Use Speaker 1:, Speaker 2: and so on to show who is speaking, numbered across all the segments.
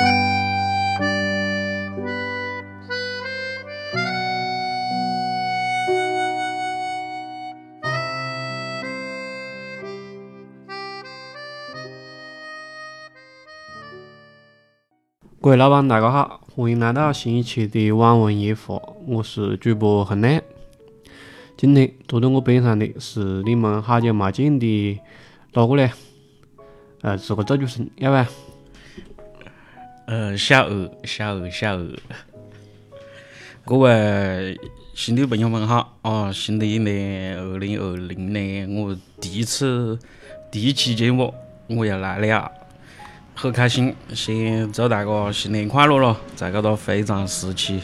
Speaker 1: 各位老板，大家好，欢迎来到新一期的网文夜话，我是主播恒亮。今天坐在我边上的是你们好久没见的哪个嘞？呃，自个做主声，要不？
Speaker 2: 呃，小鹅，小鹅，小鹅。各位新的朋友们好啊！新的一年，二零二零年，我第一次第一期节目我要来了，很开心。先祝大家新年快乐咯！在这个非常时期，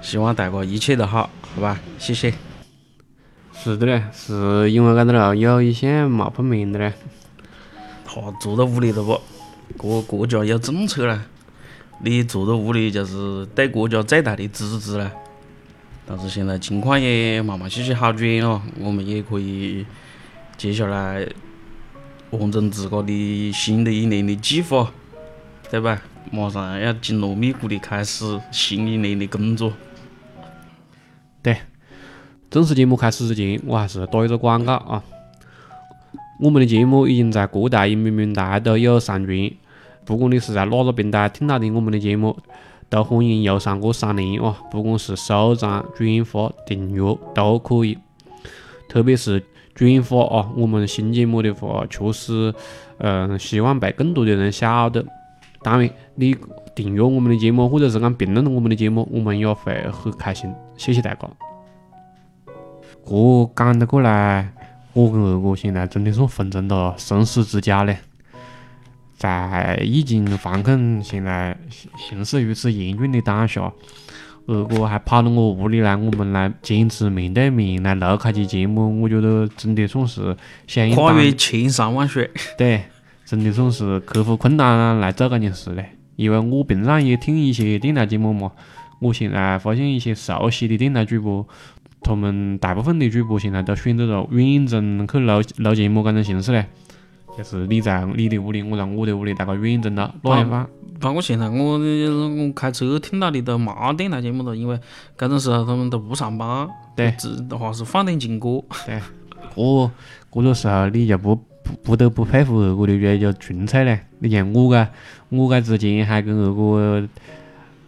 Speaker 2: 希望大家一切都好，好吧？谢谢。
Speaker 1: 是的嘞，是因为搿个咯，有一些没碰面的嘞。
Speaker 2: 哈，坐到屋里头不？国国家有政策啦，你坐在屋里就是对国家最大的支持了。但是现在情况也慢慢细细好转了，我们也可以接下来完成自个的新的一年的计划，对吧？马上要紧锣密鼓的开始新一年的工作。
Speaker 1: 对，正式节目开始之前，我还是打一个广告啊！我们的节目已经在各大音频平台都有上传，不管你是在哪个平台听到的我们的节目。都欢迎右上角三连哦，不管是收藏、转发、订阅都可以。特别是转发哦，我们新节目的话，确实，嗯，希望被更多的人晓得。当然，你订阅我们的节目，或者是讲评论我们的节目，我们也会很开心。谢谢大家。这讲得过来，我跟二哥现在真的是分成了生死之交嘞。在疫情防控现在形势如此严峻的当下，二哥还跑到我屋里来，我们来坚持面对面来录开期节目，我觉得真的算是响应
Speaker 2: 跨越千山万水。
Speaker 1: 对，真的算是克服困难来做这件事嘞。因为我平常也听一些电台节目嘛，我现在发现一些熟悉的电台主播，他们大部分的主播现在都选择了远程去录录节目这种形式嘞。就是你在你的屋里，我在我的屋里，大家远程了，哪样放？
Speaker 2: 包括现在我我开车听到的都没电台节目了，因为这种时候他们都不上班，
Speaker 1: 对，
Speaker 2: 只的话是放点情歌。
Speaker 1: 对，这这个时候你就不不不得不佩服二哥的比较纯粹嘞。你像我噶，我噶之前还跟二哥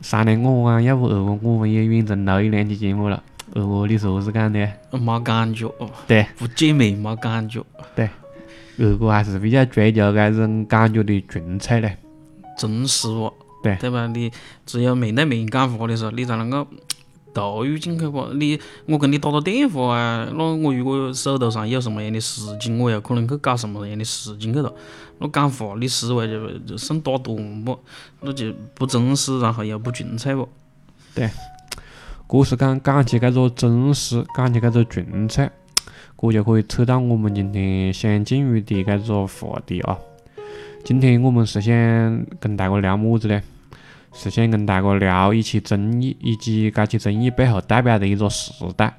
Speaker 1: 商量过啊，要不二哥我们也远程录一两期节目了。二哥你是何是讲的？
Speaker 2: 没感觉，
Speaker 1: 对，
Speaker 2: 不见面没感觉，
Speaker 1: 对。二哥还是比较追求这种感觉的纯粹嘞，
Speaker 2: 真实哇，
Speaker 1: 对
Speaker 2: 对吧？你只有面对面讲话的时候，你才能够投入进去啵。你我跟你打打电话啊，那我如果手头上有什么样的事情，我又可能去搞什么样的事情去了。那讲话你思维就就剩打断啵，那就不真实，然后又不纯粹啵。
Speaker 1: 对，这是讲讲起这个真实，讲起这个纯粹。这就可以扯到我们今天想进入的这个话题啊。今天我们是想跟大家聊么子呢？是想跟大家聊一起争议，以及这起争议背后代表的一个时代。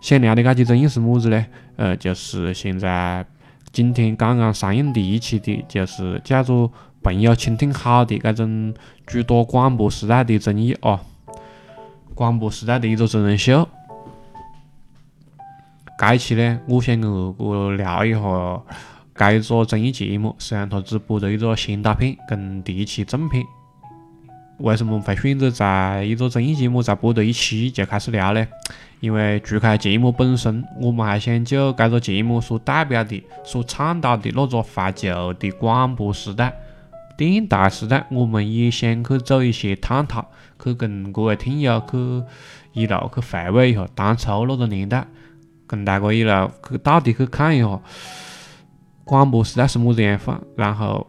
Speaker 1: 想聊的这起争议是么子呢？呃，就是现在今天刚刚上映第一期的，就是叫做“朋友，请听好”的这种主打广播时代的综艺啊，广播时代的一个真人秀。这期呢，我想跟二哥聊一下这一个综艺节目，虽然它只播了一个先导片跟第一期正片。为什么会选择在一个综艺节目才播的一期就开始聊呢？因为除开节目本身，我们还想就这个节目所代表的、所倡导的那个怀旧的广播时代、电台时代，我们也想去做一些探讨，去跟各位听友去一路去回味一下当初那个年代。跟大家一路去到底去看一下广播时代是么子样法，然后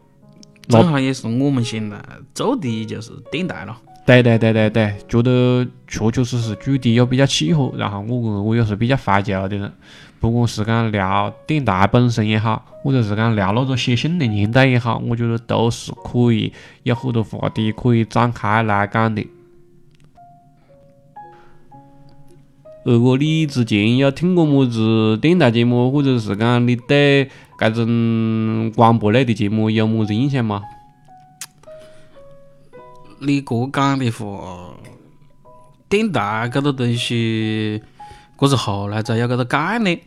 Speaker 2: 正好也是我们现在做的就是电台了。
Speaker 1: 对对对对对，觉得确确实实主题又比较契合，然后我跟我又是比较怀旧的人，不管是讲聊电台本身也好，或者是讲聊那个写信的年代也好，我觉得都是可以有很多话题可以展开来讲的。二哥，你之前有听过么子电台节目，或者是讲你对这种广播类的节目有么子印象吗？
Speaker 2: 你个讲的话，电台搿个东西，搿是后来才有搿个概念。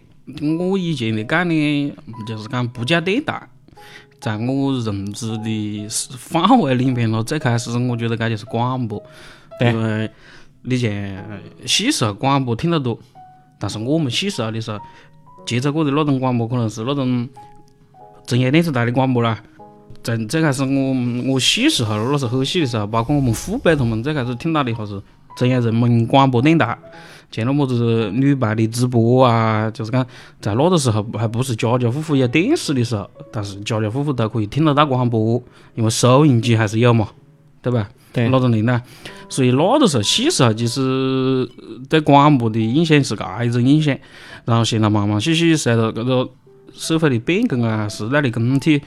Speaker 2: 我以前的概念就是讲不叫电台，在我认知的范围里面咯，最开始我觉得搿就是广播，因为你像细时候广播听得多，但是我们细时候的时候接触过的那种广播，可能是那种中央电视台的广播啦。在最开始我我细时候那时候很细的时候，包括我们父辈他们最开始听到的话是中央人民广播电台。像那么子女排的直播啊，就是讲在那个时候还不是家家户户有电视的时候，但是家家户户都可以听得到广播，因为收音机还是有嘛，对吧？
Speaker 1: 对。
Speaker 2: 那种年代，所以那个时候细时候就是对广播的印象是搿一种印象，然后现在慢慢细细随着搿个社会的变更啊，时代的更替。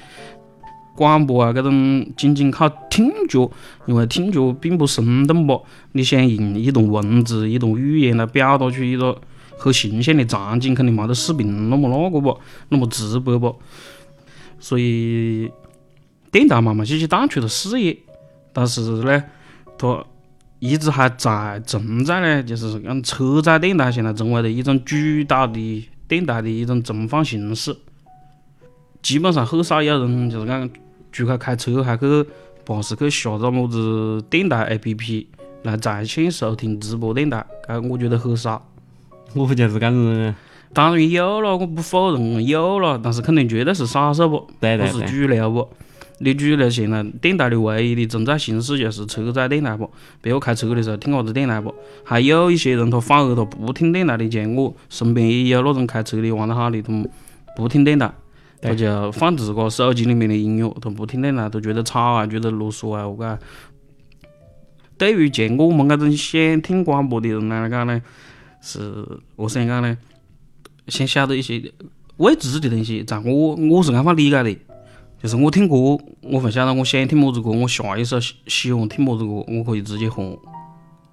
Speaker 2: 广播啊，搿种仅仅靠听觉，因为听觉并不生动啵。你想用一段文字、一段语言来表达出一个很形象的场景，肯定没得视频那么那个啵，那么直白啵。所以电台慢慢细细淡出了视野，但是呢，它一直还在存在呢，就是讲车载电台现在成为了一种主导的电台的一种存放形式。基本上很少有人就是讲出去开车还去巴是去下载么子电台 A P P 来在线收听直播电台，搿我觉得很少。
Speaker 1: 我不就是搿子？
Speaker 2: 当然有了，我不否认有了，但是肯定绝对是少数不，
Speaker 1: 不是
Speaker 2: 主流不。你主流现在电台的唯一的存在形式就是车载电台不，别个开车的时候听啥子电台不？还有一些人他反而他不听电台的，像我身边也有那种开车的玩得好的，他们不听电台。他就放自个手机里面的音乐，他不听电台，他觉得吵啊，觉得啰嗦啊，我讲。对于像我们这种想听广播的人来讲呢，是我想讲呢，先晓得一些未知的东西，在我我是安法理解的，就是我听歌，我会晓得我想听么子歌，我下一首喜喜欢听么子歌，我可以直接换，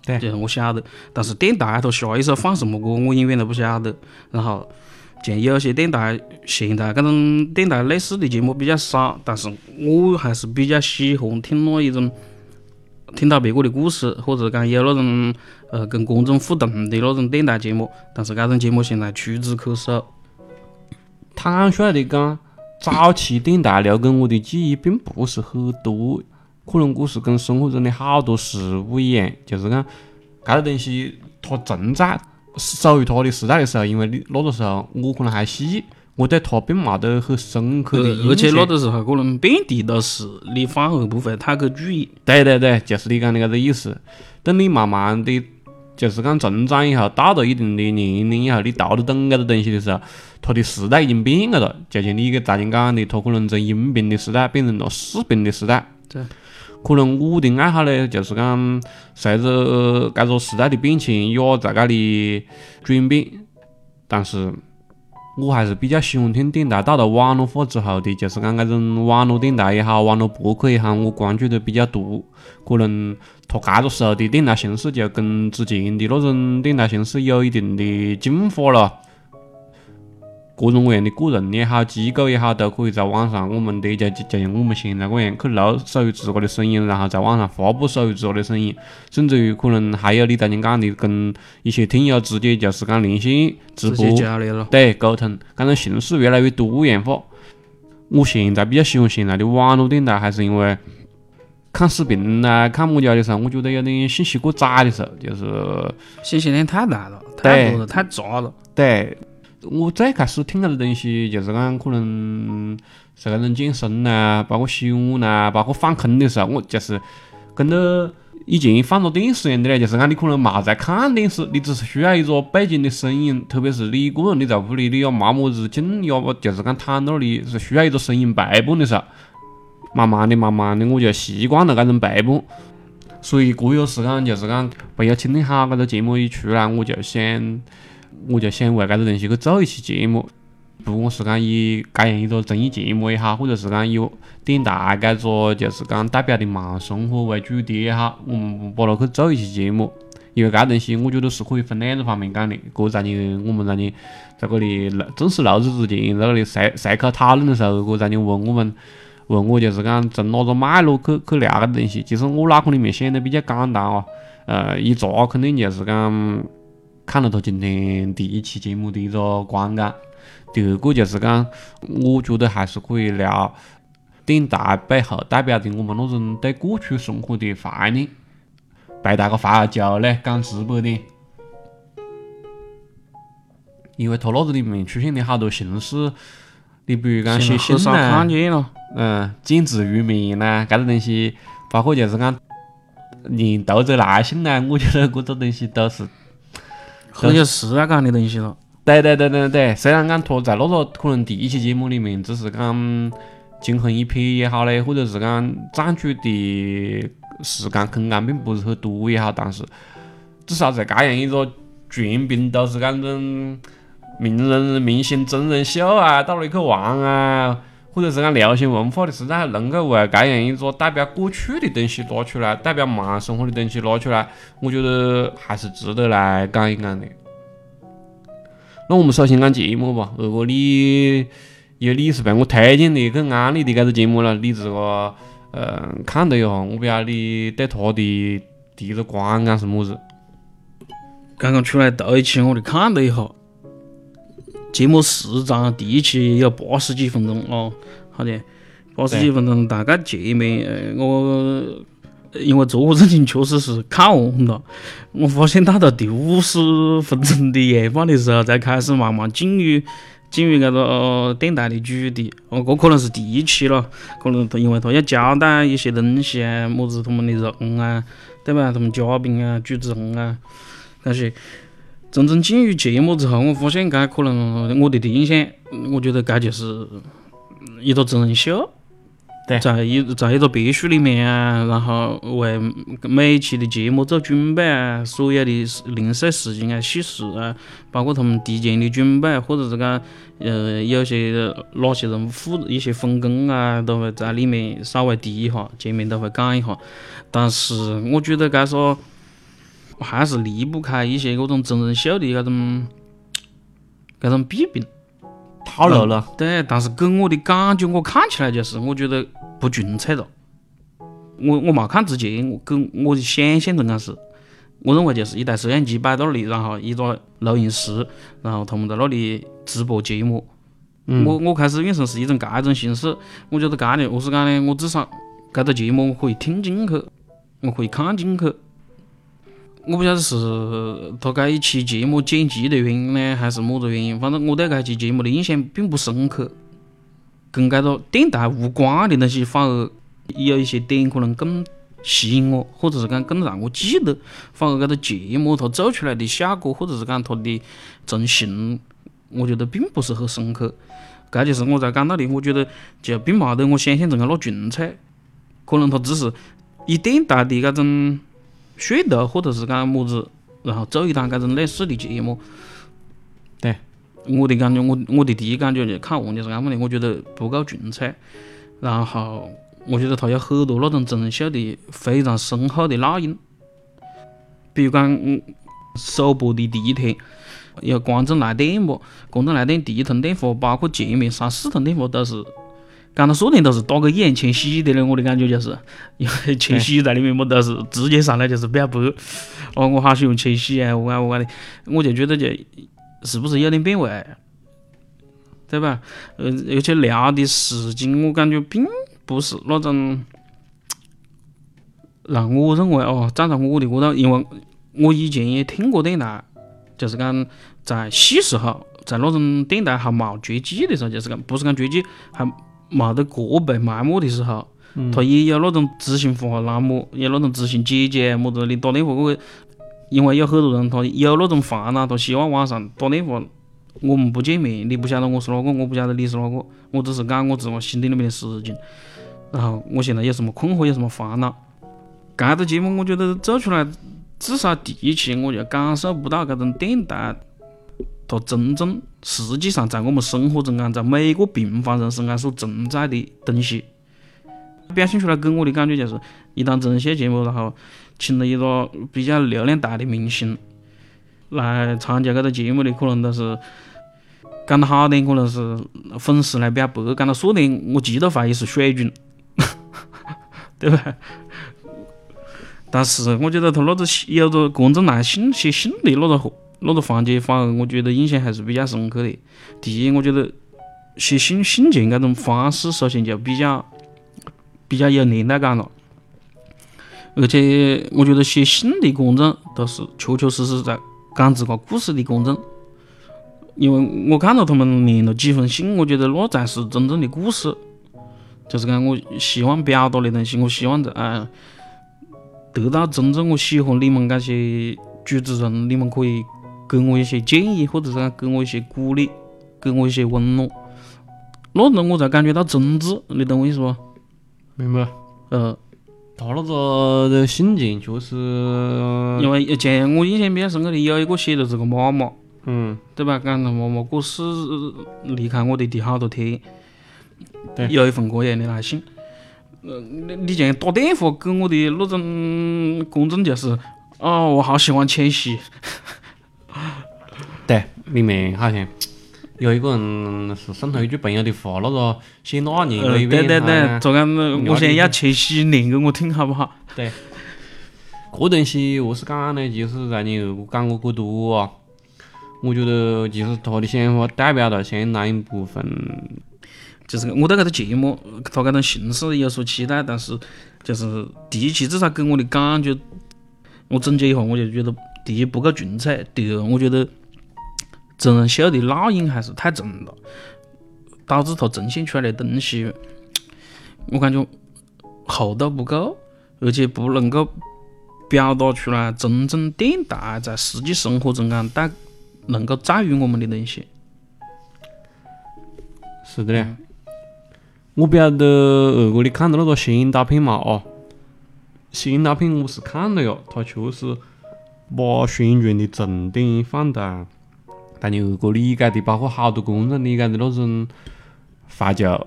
Speaker 1: 对，
Speaker 2: 就是我晓得。但是电台它下一首放什么歌，我永远都不晓得。然后。像有些电台，现在搿种电台类似的节目比较少，但是我还是比较喜欢听那一种，听到别个的故事，或者讲有那种呃跟观众互动的那种电台节目。但是搿种节目现在屈指可数。
Speaker 1: 坦率的讲，早期电台留给我的记忆并不是很多，可能我是跟生活中的好多事物一样，就是讲搿个东西它存在。属于它的时代的时候，因为你那个时候我可能还细，我对它并没得很深刻的印象。
Speaker 2: 而且那个时候可能遍地都是，你反而不会太去注意。
Speaker 1: 对对对，就是你讲的搿个意思。等你慢慢的，就是讲成长以后，到了一定的年龄以后，你读得懂搿个东西的时候，它的时代已经变了了。就像你给大家讲的，它可能从音频的时代变成了视频的时代。
Speaker 2: 对。
Speaker 1: 可能我的爱好呢，就是讲随着搿个时代的变迁，也在搿里转变。但是我还是比较喜欢听电台。到了网络化之后的，就是讲搿种网络电台也好，网络博客也好，我关注的比较多。可能它搿个时候的电台形式就跟之前的那种电台形式有一定的进化了。各种各样的个人也好，机构也好，都可以在网上，我们的就就像我们现在这样去录属于自个的声音，然后在网上发布属于自个的声音，甚至于可能还有你刚才讲的，跟一些听友直接就是讲连线直播，对沟通，搿种形式越来越多元化。我现在比较喜欢现在的网络电台，还是因为看视频啊、看么家的时候，我觉得有点信息过载的时候，就是
Speaker 2: 信息量太大了，太多了，太杂了。
Speaker 1: 对。我最开始听到的东西就是讲，可能是那种健身呐，包括洗碗呐，包括放空的时候，我就是跟着以前放着电视一样的嘞，就是讲你可能没在看电视，你只是需要一个背景的声音，特别是你一个人你在屋里，你也没么子劲，也就是讲躺那里是需要一个声音陪伴的时候，慢慢的、慢慢的我就习惯了这种陪伴，所以这也是讲，就是讲不要听听好这个节目一出来，我就想。我就想为搿个东西去做一期节目，不管是讲以搿样一个综艺节目也好，或者是讲以电台搿个就是讲代表的慢生活为主题也好，我们把它去做一期节目。因为搿东西我觉得是可以分两个方面讲的。搿在你我们在你在搿里正式录制之前，在搿里随随口讨论的时候，搿在你问我们问我就是讲从哪个脉络去去聊个东西。其实我脑壳里面想的比较简单哦，呃，一查肯定就是讲看了他今天第一期节目的一个观感。第二个就是讲，我觉得还是可以聊电台背后代表的我们那种对过去生活的怀念。陪大家喝下酒嘞，讲直白点，因为他那个里面出现的好多形式。你比如讲写信
Speaker 2: 呐，
Speaker 1: 嗯，见字如面呐，搿个东西，包括就是讲连读者来信呐，我觉得搿个东西都是
Speaker 2: 很有时代感的东西了。
Speaker 1: 对对对对对，虽然讲他在那个可能第一期节目里面只是讲惊鸿一瞥也好嘞，或者是讲占据的时间空间并不是很多也好，但是至少在搿样一个全屏都是讲种。名人、明星真人秀啊，到哪里去玩啊？或者是讲流行文化的时代，能够为这样一个代表过去的东西拿出来，代表慢生活的东西拿出来，我觉得还是值得来讲一讲的。那我们首先讲节目吧。如果你有你是被我推荐的去安利的这个节目了，你自个呃看了一下，我不晓得你对他的第一个观感是么子？
Speaker 2: 刚刚出来头一期，我就看了一下。节目时长第一期有八十几分钟哦，好的，八十几分钟。大概前面呃我因为做事情确实是看完了，我发现到了第五十分钟的夜半的时候，才开始慢慢进入进入那个电台的主题。哦，这可能是第一期了，可能他因为他要交代一些东西啊，么子他们的人啊，对吧？他们嘉宾啊、主持人啊那些。真正进入节目之后，我发现，该可能我的第一印象，我觉得该就是一个真人秀，对在一在一个别墅里面啊，然后为每一期的节目做准备啊，所有的零碎时间啊、细事啊，包括他们提前的准备，或者是讲，呃，有些哪些人负一些分工啊，都会在里面稍微提一下，前面都会讲一下。但是我觉得该说。还是离不开一些各种真人秀的嗰种 嗰种弊病
Speaker 1: 套路了。
Speaker 2: 对，但是给我的感觉，我看起来就是，我觉得不纯粹了。我我没看之前，我跟我的想象中间是，我认为就是一台摄像机摆到那里，然后一个录音室，然后他们在那里直播节目。我我开始变成是一种搿种形式，我觉得搿的，我是讲呢，我至少搿个节目我可以听进去，我可以看进去。我不晓得是他这一期节目剪辑的原因呢，还是么子原因。反正我对这期节目的印象并不深刻，跟这个电台无关的东西反而有一些点可能更吸引我，或者是讲更让我记得。反而这个节目它做出来的效果，或者是讲它的成型，我觉得并不是很深刻。这就是我在讲到的，我觉得就并冇得我想象中的那纯粹，可能它只是以电台的这种。噱头，或者是讲么子，然后做一档搿种类似的节目。
Speaker 1: 对，
Speaker 2: 我的感觉，我我的第一感觉就看完就是啷么的，我觉得不够纯粹。然后，我觉得他有很多那种真人秀的非常深厚的烙印。比如讲，首播的第一天，有观众来电不？观众来电第一通电话，包括前面三四通电话都是。讲到说的都是打个眼前喜的嘞，我的感觉就是，因为千玺在里面么都是直接上来就是表白，哦，我好喜欢千玺啊，我啊我啊的，我就觉得就是不是有点变味，对吧？呃，而且聊的事情我感觉并不是那种让我认为哦，站在我的角度，因为我以前也听过电台，就是讲在细时候，在那种电台还冇绝迹的时候，就是讲不是讲绝迹还。冇得过被埋没的时候，他也有那种知性化栏目，有那种知性姐姐么子，你打电话过去，因为有很多人他有那种烦恼，他希望晚上打电话，我们不见面，你不晓得我是哪个，我不晓得你是哪个，我只是讲我自我心底里面的事情，然后我现在有什么困惑，有什么烦恼，这个节目我觉得做出来，至少第一期我就感受不到这种电台。它真正实际上在我们生活中间，在每个平凡人身上所存在的东西，表现出来给我的感觉就是，一档真人秀节目，然后请了一个比较流量大的明星来参加这个节目的，可能都是讲得好点可能是粉丝来表白；讲得说点我极度怀疑是水军，对吧？但是我觉得他那个有着观众来信写信的那个那个环节，反而我觉得印象还是比较深刻的。第一，我觉得写信信件这种方式，首先就比较比较有年代感了。而且，我觉得写信的观众都是确确实实在讲自个故事的观众。因为我看到他们连了几封信，我觉得那才是真正的故事。就是讲，我希望表达的东西，我希望在啊。得到真正我喜欢你们这些主持人，你们可以给我一些建议，或者是讲给我一些鼓励，给我一些温暖，那种我才感觉到真挚，你懂我意思不？
Speaker 1: 明白。
Speaker 2: 呃，
Speaker 1: 他那个的信件确实，
Speaker 2: 因为像我印象比较深刻的有一个写的这个妈妈，
Speaker 1: 嗯，
Speaker 2: 对吧？讲他妈妈过世离开我的第好多天，
Speaker 1: 对，
Speaker 2: 有一份这样的来信。呃，你你像打电话给我的那种观众就是，哦，我好喜欢千玺。
Speaker 1: 对，里面好像有一个人是送他一句朋友的话，那个写那年
Speaker 2: 对对对，昨天我现在要千玺念给我听，好不好？
Speaker 1: 对，这东西何是讲呢？就是在你二哥讲过过多啊，我觉得其实他的想法代表了相当一部分。
Speaker 2: 就是我对这个节目，他这种形式有所期待，但是就是第一期至少给我的感觉，我总结一下，我就觉得第一不够纯粹，第二我觉得真人秀的烙印还是太重了，导致他呈现出来的东西，我感觉厚度不够，而且不能够表达出来真正电台在实际生活中间带能够在于我们的东西。
Speaker 1: 是的嘞。我不晓得二哥你看到那个新影大片嘛？哦，新影大片我是看了哟，他确实把宣传的重点放在在你二哥理解的，包括好多观众理解的那种怀旧，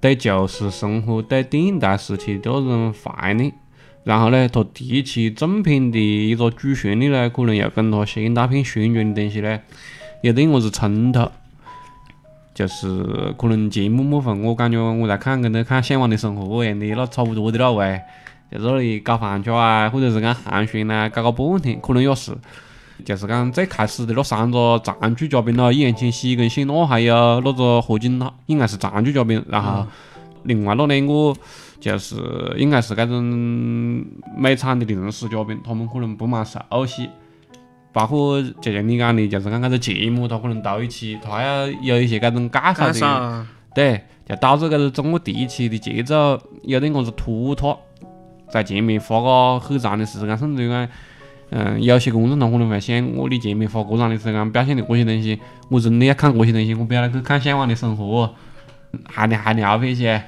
Speaker 1: 对旧时生活、对电台时期的那种怀念。然后呢，他提起正片的一个主旋律呢，可能又跟他新大片宣传的东西呢，有点么子冲突。就是可能节目部分，我感觉我在看跟在看《向往的生活》一样的，那差不多的了喂，在这里搞饭吃啊，或者是讲寒暄呐，搞个半天，可能也是。就是讲最开始的那三个常驻嘉宾咯，易烊千玺跟谢娜，还有那个何炅，应该是常驻嘉宾。然后另外那两个就是应该是这种每场的临时嘉宾，他们可能不蛮熟悉。包括就像你讲的，就是讲搿个节目，他可能头一期他还要有一些搿种介绍的，对，就导致搿个整个第一期的节奏有点么子拖沓，在前面花个很长的时间，甚至于讲，嗯，有些观众他可能会想，我的前面花过长的时间表现的这些东西，我真的要看这些东西，我不要去看《向往的生活》，还聊还聊这些。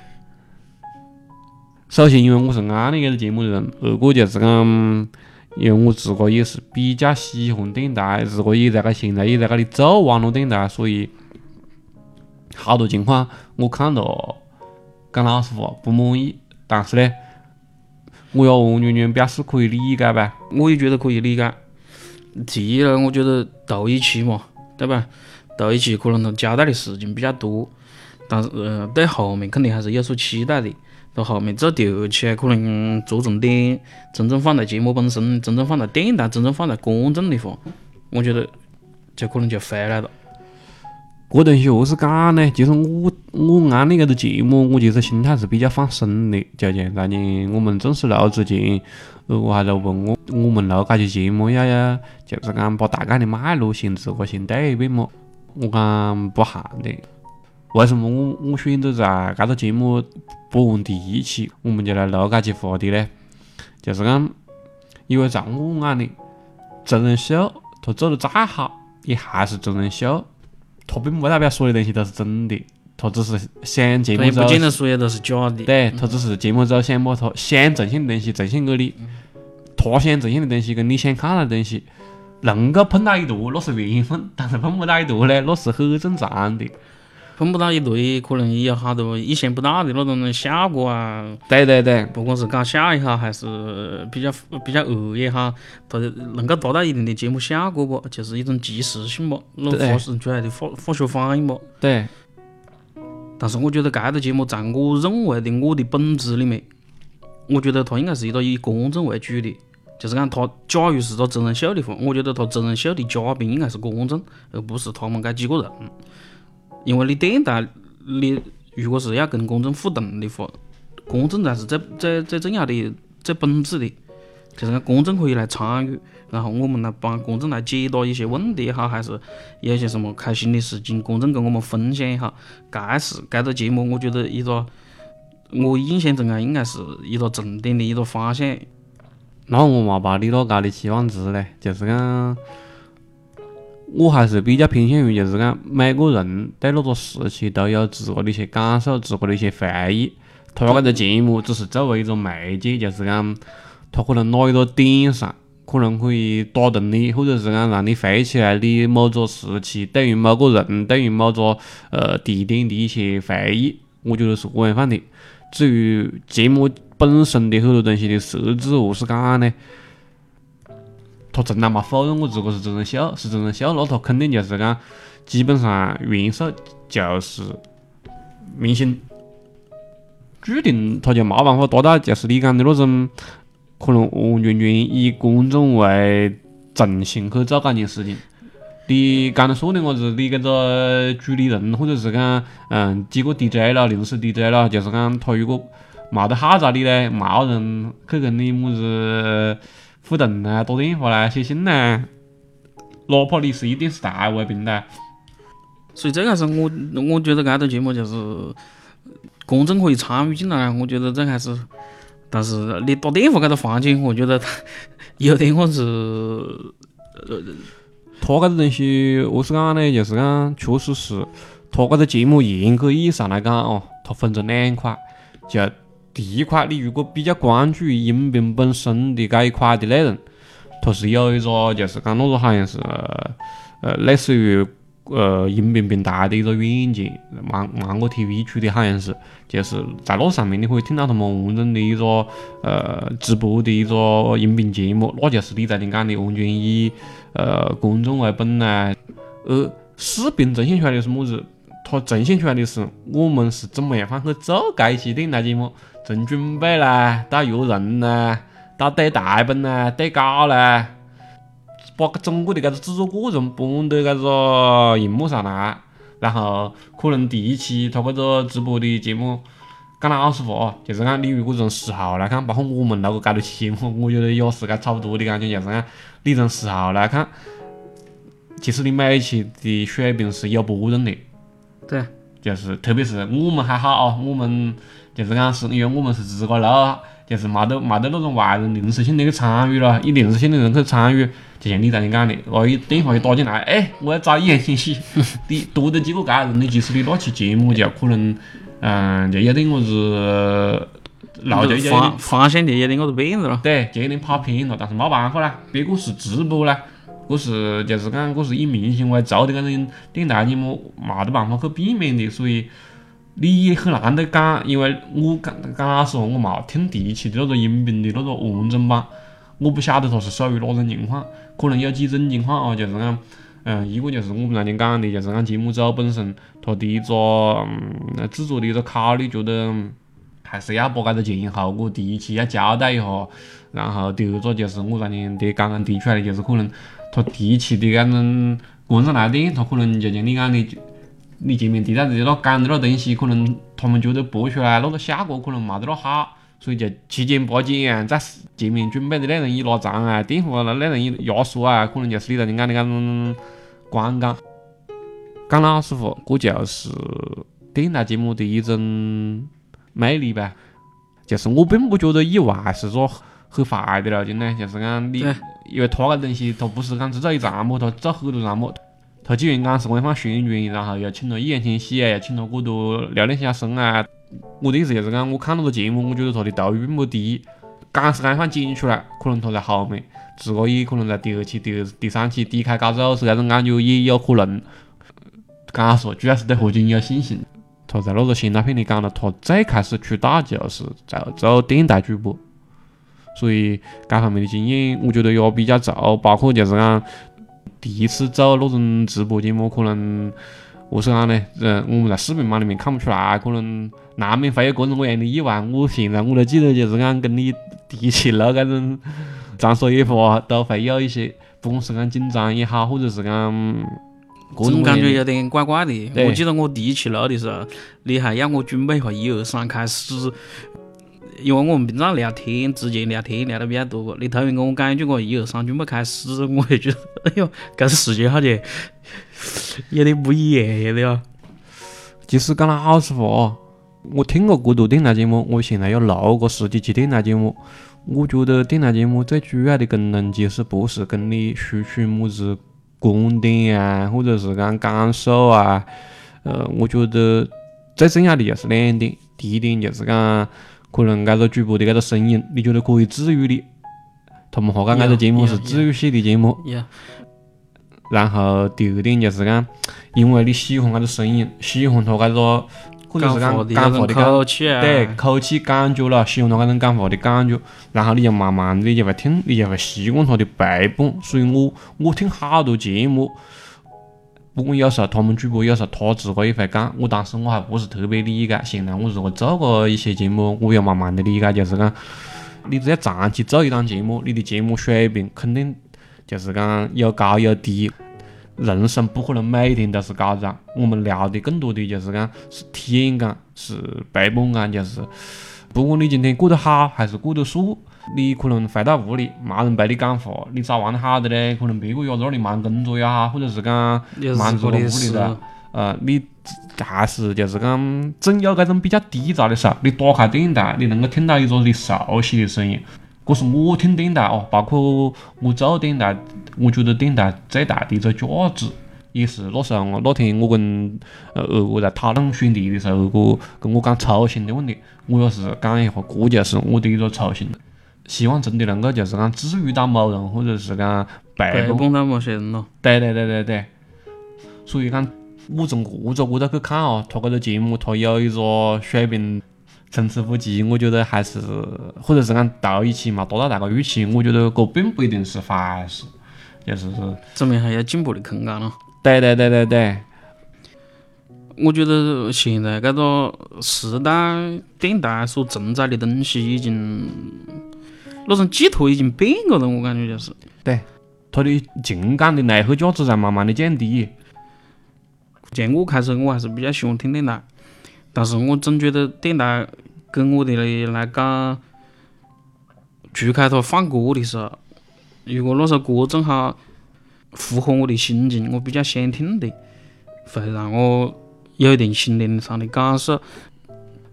Speaker 1: 首先，因为我是安利搿个节目的人，二个就是讲。因为我自个也是比较喜欢电台，自个也在搿现在也在搿里做网络电台，所以好多情况我看到讲老实话不满意，但是呢，我要完完全表示可以理解呗。
Speaker 2: 我也觉得可以理解。第一呢，我觉得头一期嘛，对吧？头一期可能他交代的事情比较多，但是呃，对后面肯定还是有所期待的。到后面做第二期，可能着重点真正放在节目本身，真正放在电台，真正放在观众的话，我觉得就可能就回来了。
Speaker 1: 这东西何是讲呢？其实我我安利这个节目，我其实心态是比较放松的。就像当年我们正式录之前，如果还在问我，我们录这些节目要要就是讲把大概的脉络先自个先对一遍么？我讲不含的。为什么我我选择在这个节目播完第一期，我们就来录这些话题呢？就是讲，因为在我眼里，真人秀它做的再好，也还是真人秀，它并不代表所有东西都是真的，它只是想节目组，
Speaker 2: 不见得所有都是假的。
Speaker 1: 对，他只是节目组想把他想呈现的东西呈现给你，他想呈现的东西跟你想看到的东西能够碰到一坨，那是缘分；但是碰不到一坨呢，那是很正常的。
Speaker 2: 碰不到一队，可能也有好多意想不到的那种效果啊。
Speaker 1: 对对对，
Speaker 2: 不管是搞笑也好，还是比较比较恶也好，他能够达到一定的节目效果不，就是一种即时性不，那
Speaker 1: 对
Speaker 2: 发生出来的化化学反应不。
Speaker 1: 对，
Speaker 2: 但是我觉得该个节目在我认为的我的本质里面，我觉得它应该是一个以公正为主的。就是讲他假如是个真人秀的话，我觉得他真人秀的嘉宾应该是公正，而不是他们这几个人。因为你电台，你如果是要跟公众互动的话，公正才是最最最重要的、最本质的。就是讲公众可以来参与，然后我们来帮公众来解答一些问题也好，还是有些什么开心的事情，公众跟我们分享也好。该是该个节目，我觉得一个我印象中啊，应该是一个重点的一个方向。
Speaker 1: 那我嘛把你那高的期望值嘞，就是讲，我还是比较偏向于就是讲每个人对那个时期都有自个的一些感受，自个的一些回忆。他搿个节目只是作为一种媒介，就是讲，他可能哪一个点上可能可以打动你，或者是讲让你回忆起来你某个时期对于某个人、对于某个呃地点的一些回忆，我觉得是这样放的。至于节目本身的很多东西的设置何是讲呢？他从来没否认过这个是真人秀，是真人秀，那他肯定就是讲，基本上元素就是明星，注定他就没办法达到就是你讲的那种，可能完完全全以观众为中心去做这件事情。你刚才说的么子？你搿个主理人，或者是讲，嗯，几个 DJ 了，临时 DJ 了，就是讲他如果没得号召力呢，冇人去跟你么子互动呢，打电话呢，写信呢，哪怕你是一电视台为平台，
Speaker 2: 所以这个是我我觉得这个节目就是公众可以参与进来，我觉得这还是，但是你打电话这个环境，我觉得 有点我是
Speaker 1: 他搿个东西何是讲呢？就是讲，确实是他搿个节目严格意义上来讲哦，它分成两块，就第一块，你如果比较关注音频本身的这一块的内容，它是有一个就是讲那个好像是呃类似于呃音频平台的一个软件，芒芒果 TV 出的好像是，就是在那上面你可以听到他们完整的一个呃直播的一个音频节目，那就是你在你讲的完全以呃观众为本来，而视频呈现出来的是么子？它呈现出来的是我们是怎么样放去做这一期电台节目，从准备啦，到约人啦，到对台本啦，对稿啦，把整个的搿个制作过程搬到搿个荧幕上来，然后可能第一期他搿个直播的节目，讲老实话，就是讲你如果从时候来看，包括我们那个搿个节目，我觉得也是搿差不多的感觉，就是讲你从时候来看，其实你每一期的水平是有波动的。
Speaker 2: 对，
Speaker 1: 就是特别是我们还好哦，我们就是讲是因为我们是自个录，就是没得没得那种外人临时性的去参与咯，以临时性的人去参与，就像你刚才讲的，哦一电话一打进来，哎，我要找一言信息，你多的几个搿人，你其实你那期节目就可能，嗯，就有点么子，漏就有点
Speaker 2: 方方向就有点我子变了咯。
Speaker 1: 对，就有点跑偏了，但是没办法啦，别个是直播啦，这是就是讲这是以明星为主的搿种电台节目，没得办法去避免的，所以你也很难得讲，因为我讲讲老实话，我冇听第一期的那个音频的那个完整版，我不晓得它是属于哪种情况，可能有几种情况哦，就是讲。嗯，一个就是我们刚才讲的，就是讲节目组本身他的一个嗯制作的一个考虑，觉得还是要把搿个前因后果第一期要交代一下，然后第二个就是我昨天的刚刚提出来的，就是可能他第一期的搿种观众来电，他可能就像你讲的，你前面提到的那讲的那东西，可能他们觉得播出来那个效果可能没得那好，所以就七减八减，在前面准备的内容一拉长啊，电话那内容一压缩啊，可能就是你昨天讲的搿种广告。讲老实话，这就是电台节目的一种魅力呗。就是我并不觉得意外是个很坏的了，真的就是讲你，因为他个东西，他不是讲只做一项目，他做很多项目。他既然讲是官方宣传，然后又请了易烊千玺啊，又请了过多辽宁小生啊。我的意思就是讲，我看那个节目，我觉得他的投入并不低。讲是讲放剪出来，可能他在后面，自个也可能在第二期、第二、第三期低开高走，是搿种感觉也有可能。刚说，主要是对何炅有信心。他在那个宣传片里讲了，他最开始出道就是在做电台主播，所以该方面的经验我觉得也比较足。包括就是讲第一次做那种直播节目，可能何是讲呢？嗯，我们在视频网里面看不出来，可能难免会有各种各样的意外。我现在我都记得，就是讲跟你第一期录种长说夜话，都会有一些，不管是讲紧张也好，或者是讲。
Speaker 2: 种感觉有点怪怪的。我记得我第一期录的时候，你还要我准备一下一二三开始，因为我们平常聊天，之前聊天聊得比较多。你突然跟我讲一句个一二三准备开始，我就觉得，哎呦，这时间好像 有点不一样的呀。
Speaker 1: 其实讲老实话，我听过过多电台节目，我现在又录过十几期电台节目。我觉得电台节目最主要的功能，其实不是跟你输出么子。观点啊，或者是讲感受啊，呃，我觉得最重要的就是两点。第一点就是讲，可能这个主播的这个声音，你觉得可以治愈你。他们话讲，这个节目是治愈系的节目。然后第二点就是讲，因为你喜欢这个声音，喜欢他这个。或者是讲讲话的
Speaker 2: 口气啊，
Speaker 1: 对，口气感觉了，喜欢他那种讲话的感觉，然后你就慢慢的就会听，你就会习惯他的陪伴。所以我我听好多节目，不管有时候他们主播，有时候他自个也会讲，我当时我还不是特别理解。现在我如果做过一些节目，我也慢慢的理解，就是讲，你只要长期做一档节目，你的节目水平肯定就是讲有高有低。人生不可能每天都是高涨，我们聊的更多的就是讲是体验感，是陪伴感，就是不管你今天过得好还是过得舒，你可能回到屋里没人陪你讲话，你早玩的好的嘞，可能别个也在那里忙工作也好，或者是讲忙着屋里的，呃，你还是就是讲总有这种比较低潮的时候，你打开电台，你能够听到一个你熟悉的声音。这是我听电台哦，包括我做电台，我觉得电台最大的一个价值，也是那时候我那天我跟呃二哥在讨论选题的时候，二哥跟我讲初心的问题，我也是讲一下，这就是我的一个初心，希望真的能够就是讲治愈到某人，或者是讲陪
Speaker 2: 伴到某些人咯。
Speaker 1: 对对对对对，所以讲我从各个角度去看哦，他这个节目他有一个水平。参差不齐，我觉得还是，或者是讲头一期嘛达到大家预期，我觉得这并不一定是坏事，就是
Speaker 2: 证明还有进步的空间咯。
Speaker 1: 对对对对对，
Speaker 2: 我觉得现在这个时代，电台所承载的东西已经，那种寄托已经变个了，我感觉就是。
Speaker 1: 对，它的情感的内核价值在慢慢的降低。
Speaker 2: 像我开始，我还是比较喜欢听电台。但是我总觉得电台跟我的来讲，除开它放歌的时候，如果那首歌正好符合我的心情，我比较想听的，会让我有一点心灵上的感受。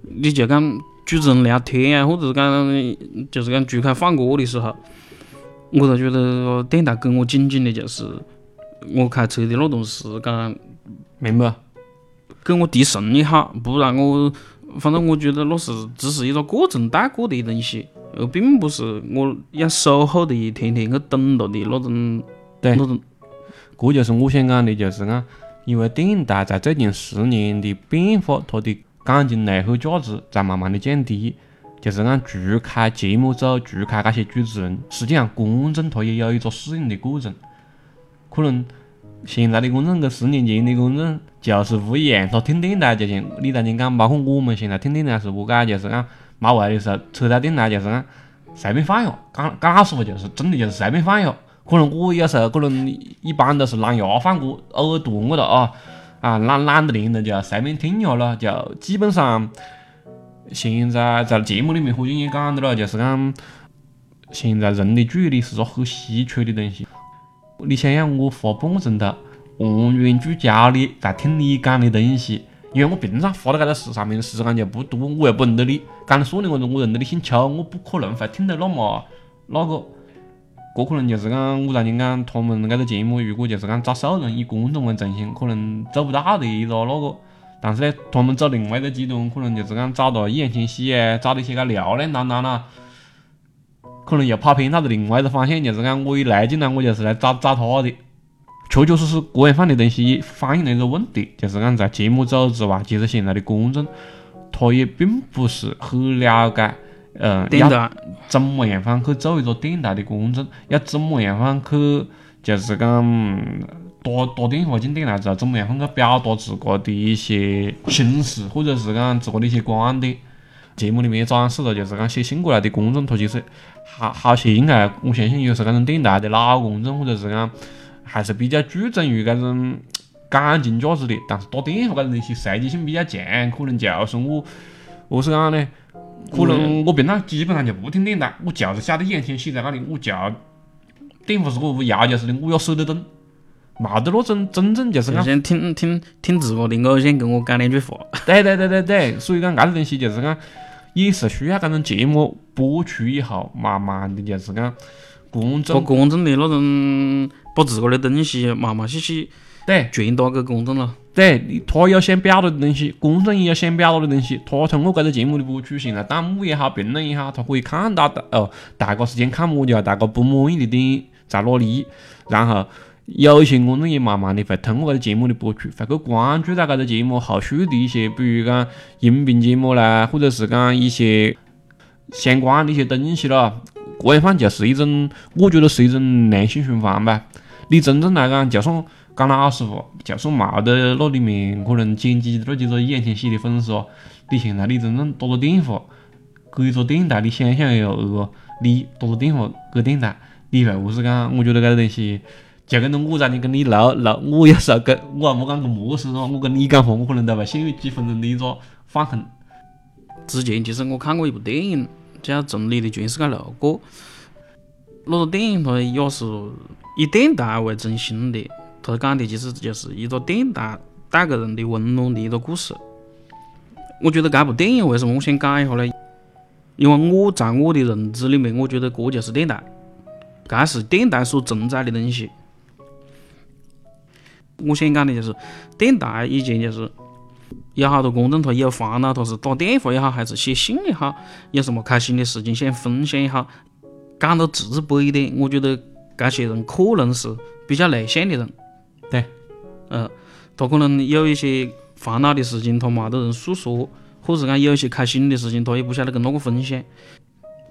Speaker 2: 你就讲主持人聊天啊，或者是讲就是讲除开放歌的时候，我就觉得电台给我紧紧的，就是我开车的那段时间，
Speaker 1: 明白？
Speaker 2: 给我提神一下，不然我反正我觉得那是只是一个过程带过的东西，而并不是我要守候的天天去等着的那种。
Speaker 1: 对，
Speaker 2: 那种。
Speaker 1: 这就是我想讲的，就是讲，因为电台在最近十年的变化，它的感情内核价值在慢慢的降低。就是讲，除开节目组，除开那些主持人，实际上观众他也有一个适应的过程，可能。现在的观众跟十年前的观众就是不一样，他听电台就像你当前讲，包括我们现在听电台是不解，就是讲没位的时候，车到电台就是讲随便放一下，讲讲实话就是真的就是随便放一下。可能我有时候可能一般都是蓝牙放歌，偶尔断个了啊啊懒懒得连了就随便听一下了，就基本上现在在节目里面何俊也讲的了，就是讲现在人的注意力是个很稀缺的东西。你想想，我花半个钟头完全聚焦的在听你讲的东西，因为我平常花在这个事上面的时间就不多，我又不认得你，讲的说的我我认得你姓邱，我不可能会听得那么那个。这可能就是讲，我当前讲他们这个节目，如果就是讲找熟人以观众为中心，可能做不到的一个那个。但是呢，他们走另外一个极端，可能就是讲找到易烊千玺啊，找那些个流量担当啦。可能又跑偏到了另外一个方向，就是讲我一来进来，我就是来找找他的，确确实实个人放的东西也反映了一个问题，就是讲在节目组之外，其实现在的观众他也并不是很了解，嗯，要怎么样方去做一个电台的观众，要怎么样方去，就是讲嗯打打电话进电台之后，怎么样方去表达自个的一些心事，或者是讲自个的一些观点。节目里面展示了，就是讲写信过来的观众，他其实好好些应该，我相信也是搿种电台的老观众，或者是讲还是比较注重于搿种感情价值的。但是打电话搿种东西随机性比较强，可能就是我，何是讲呢？可能我平常基本上就不听电台，我就是晓得眼前写在那里，我就电话是我屋要求似的，我要舍得动，冇得那种真正就是讲
Speaker 2: 就想听听听自个的偶像跟我讲两句话。
Speaker 1: 对对对对对，所以讲搿个东西就是讲，也是需要搿种节目播出以后，慢慢的就是讲观众
Speaker 2: 把
Speaker 1: 众
Speaker 2: 观众的那种，把自个的东西慢慢细细
Speaker 1: 对
Speaker 2: 传达给观众了。
Speaker 1: 对，他有想表达的东西，观众也有想表达的东西，他通过这个节目的播出，现在弹幕也好，评论也好，他可以看到的哦，大家时间看么家，大家不满意的点在哪里，然后。有些观众也慢慢的会通过这个节目的播出，会去关注到这个节目后续的一些，比如讲音频节目啦，或者是讲一些相关的一些东西咯。搿样放就是一种，我觉得是一种良性循环吧。你真正来讲，就算讲老实话，就算冇得那里面可能剪辑那几个眼前写的粉丝哦，你现在你真正打个电话给一个电台，你想想哟，二哥，你打个电话给电台，你会何是讲？我觉得搿个东西。就跟着我在你跟你唠唠，我有时候跟我还没讲个模式噻，我跟你讲话，我可能都会陷入几分钟的一个放空。
Speaker 2: 之前其实我看过一部电影，叫《从你的全世界路过》，那个电影它也是以电台为中心的，他讲的其实就是一个电台带给人的温暖的一个故事。我觉得这部电影为什么我想讲一下呢？因为我在我的认知里面，我觉得这就是电台，这是电台所承载的东西。我想讲的就是，电台以前就是有好多观众他有烦恼，他是打电话也好，还是写信也好，有什么开心的事情想分享也好，讲到直白一点，我觉得这些人可能是比较内向的人。
Speaker 1: 对，
Speaker 2: 嗯，他可能有一些烦恼的事情，他没得人诉说，或者讲有一些开心的事情，他也不晓得跟哪个分享。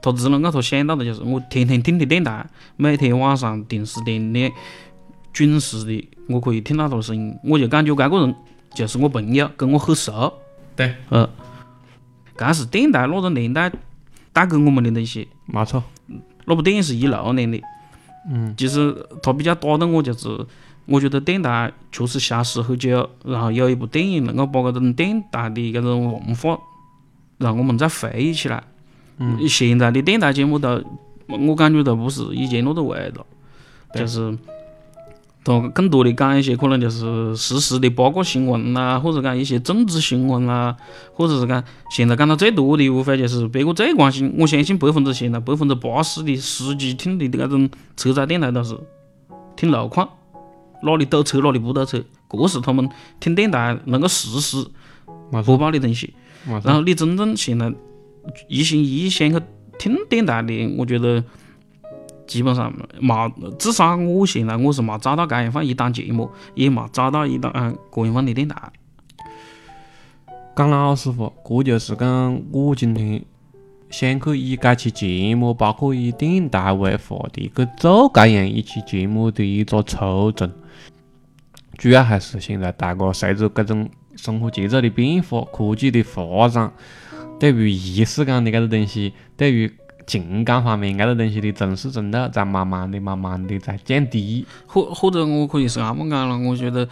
Speaker 2: 他只能够他想到的就是我天天听的电台，每天晚上定时定点。准时的，我可以听到他的声音，我就感觉这个人就是我朋友，跟我很熟。
Speaker 1: 对，
Speaker 2: 嗯，这是电台那个年代带给我们的东西。
Speaker 1: 没错，
Speaker 2: 那部电影是一六年的。
Speaker 1: 嗯，
Speaker 2: 其实他比较打动我，就是我觉得电台确实消失很久，然后有一部电影能够把这种电台的这种文化让我们再回忆起来。
Speaker 1: 嗯，
Speaker 2: 现在的电台节目都，我感觉都不是以前那个味道，就是。他更多的讲一些可能就是实时的八卦新闻啦，或者讲一些政治新闻啦，或者是讲现在讲到最多的无非就是别个最关心，我相信百分之现在百分之八十的司机听的这种车载电台都是听路况，哪里堵车哪里不堵车，这是他们听电台能够实时播报的东西。然后你真正现在一心一意想去听电台的，我觉得。基本上冇，至少我现在我是冇找到这样放一档节目，也冇找到一档这样放的电台。
Speaker 1: 讲老实话，这就是讲我今天想去以这期节目，包括以电台为话题去做这样一期节目的一个初衷。主要还是现在大家随着各种生活节奏的变化、科技的发展，对于仪式感的搿个东西，对于情感方面，搿个东西的重视程度在慢慢的、慢慢的在降低。
Speaker 2: 或或者我可以是这么讲了，我觉得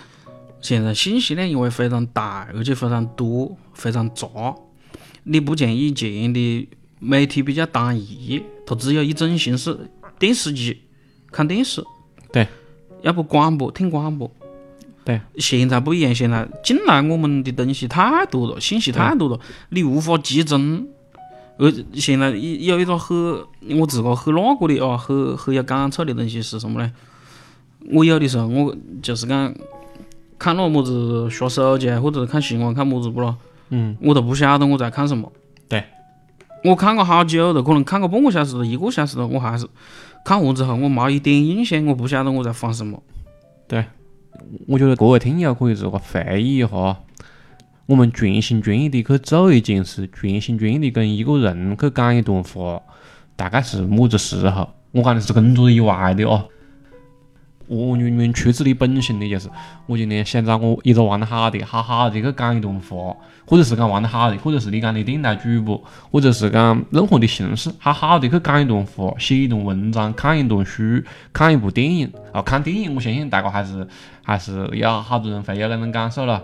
Speaker 2: 现在信息量因为非常大，而且非常多、非常杂，你不像以前的媒体比较单一，它只有一种形式：电视机看电视，
Speaker 1: 对，
Speaker 2: 要不广播听广播，
Speaker 1: 对。
Speaker 2: 现在不一样，现在进来我们的东西太多了，信息太多了，你无法集中。而现在有有一个很我自个很那个的啊，很很有感触的东西是什么呢？我有的时候我就是讲看那么子刷手机啊，或者是看新闻看么子不咯？
Speaker 1: 嗯，
Speaker 2: 我都不晓得我在看什么。
Speaker 1: 对，
Speaker 2: 我看个好久了，可能看个半个小时、一个小时了，我还是看完之后我没一点印象，我不晓得我在放什么。
Speaker 1: 对，我觉得各位听友可以自个回忆一下，我们全心全意的去做一件事，全心全意的跟一个人去讲一段话，大概是么子时候？我讲的是工作以外的哦。完全全出自你本心的，就是我今天想找我一直玩得好的，好好的去讲一段话，或者是讲玩得好的，或者是你讲的电台主播，或者是讲任何的形式，好好的去讲一段话，写一段文章，看一段书，看一部电影。哦，看电影，我相信大家还是还是有好多人会有那种感受了。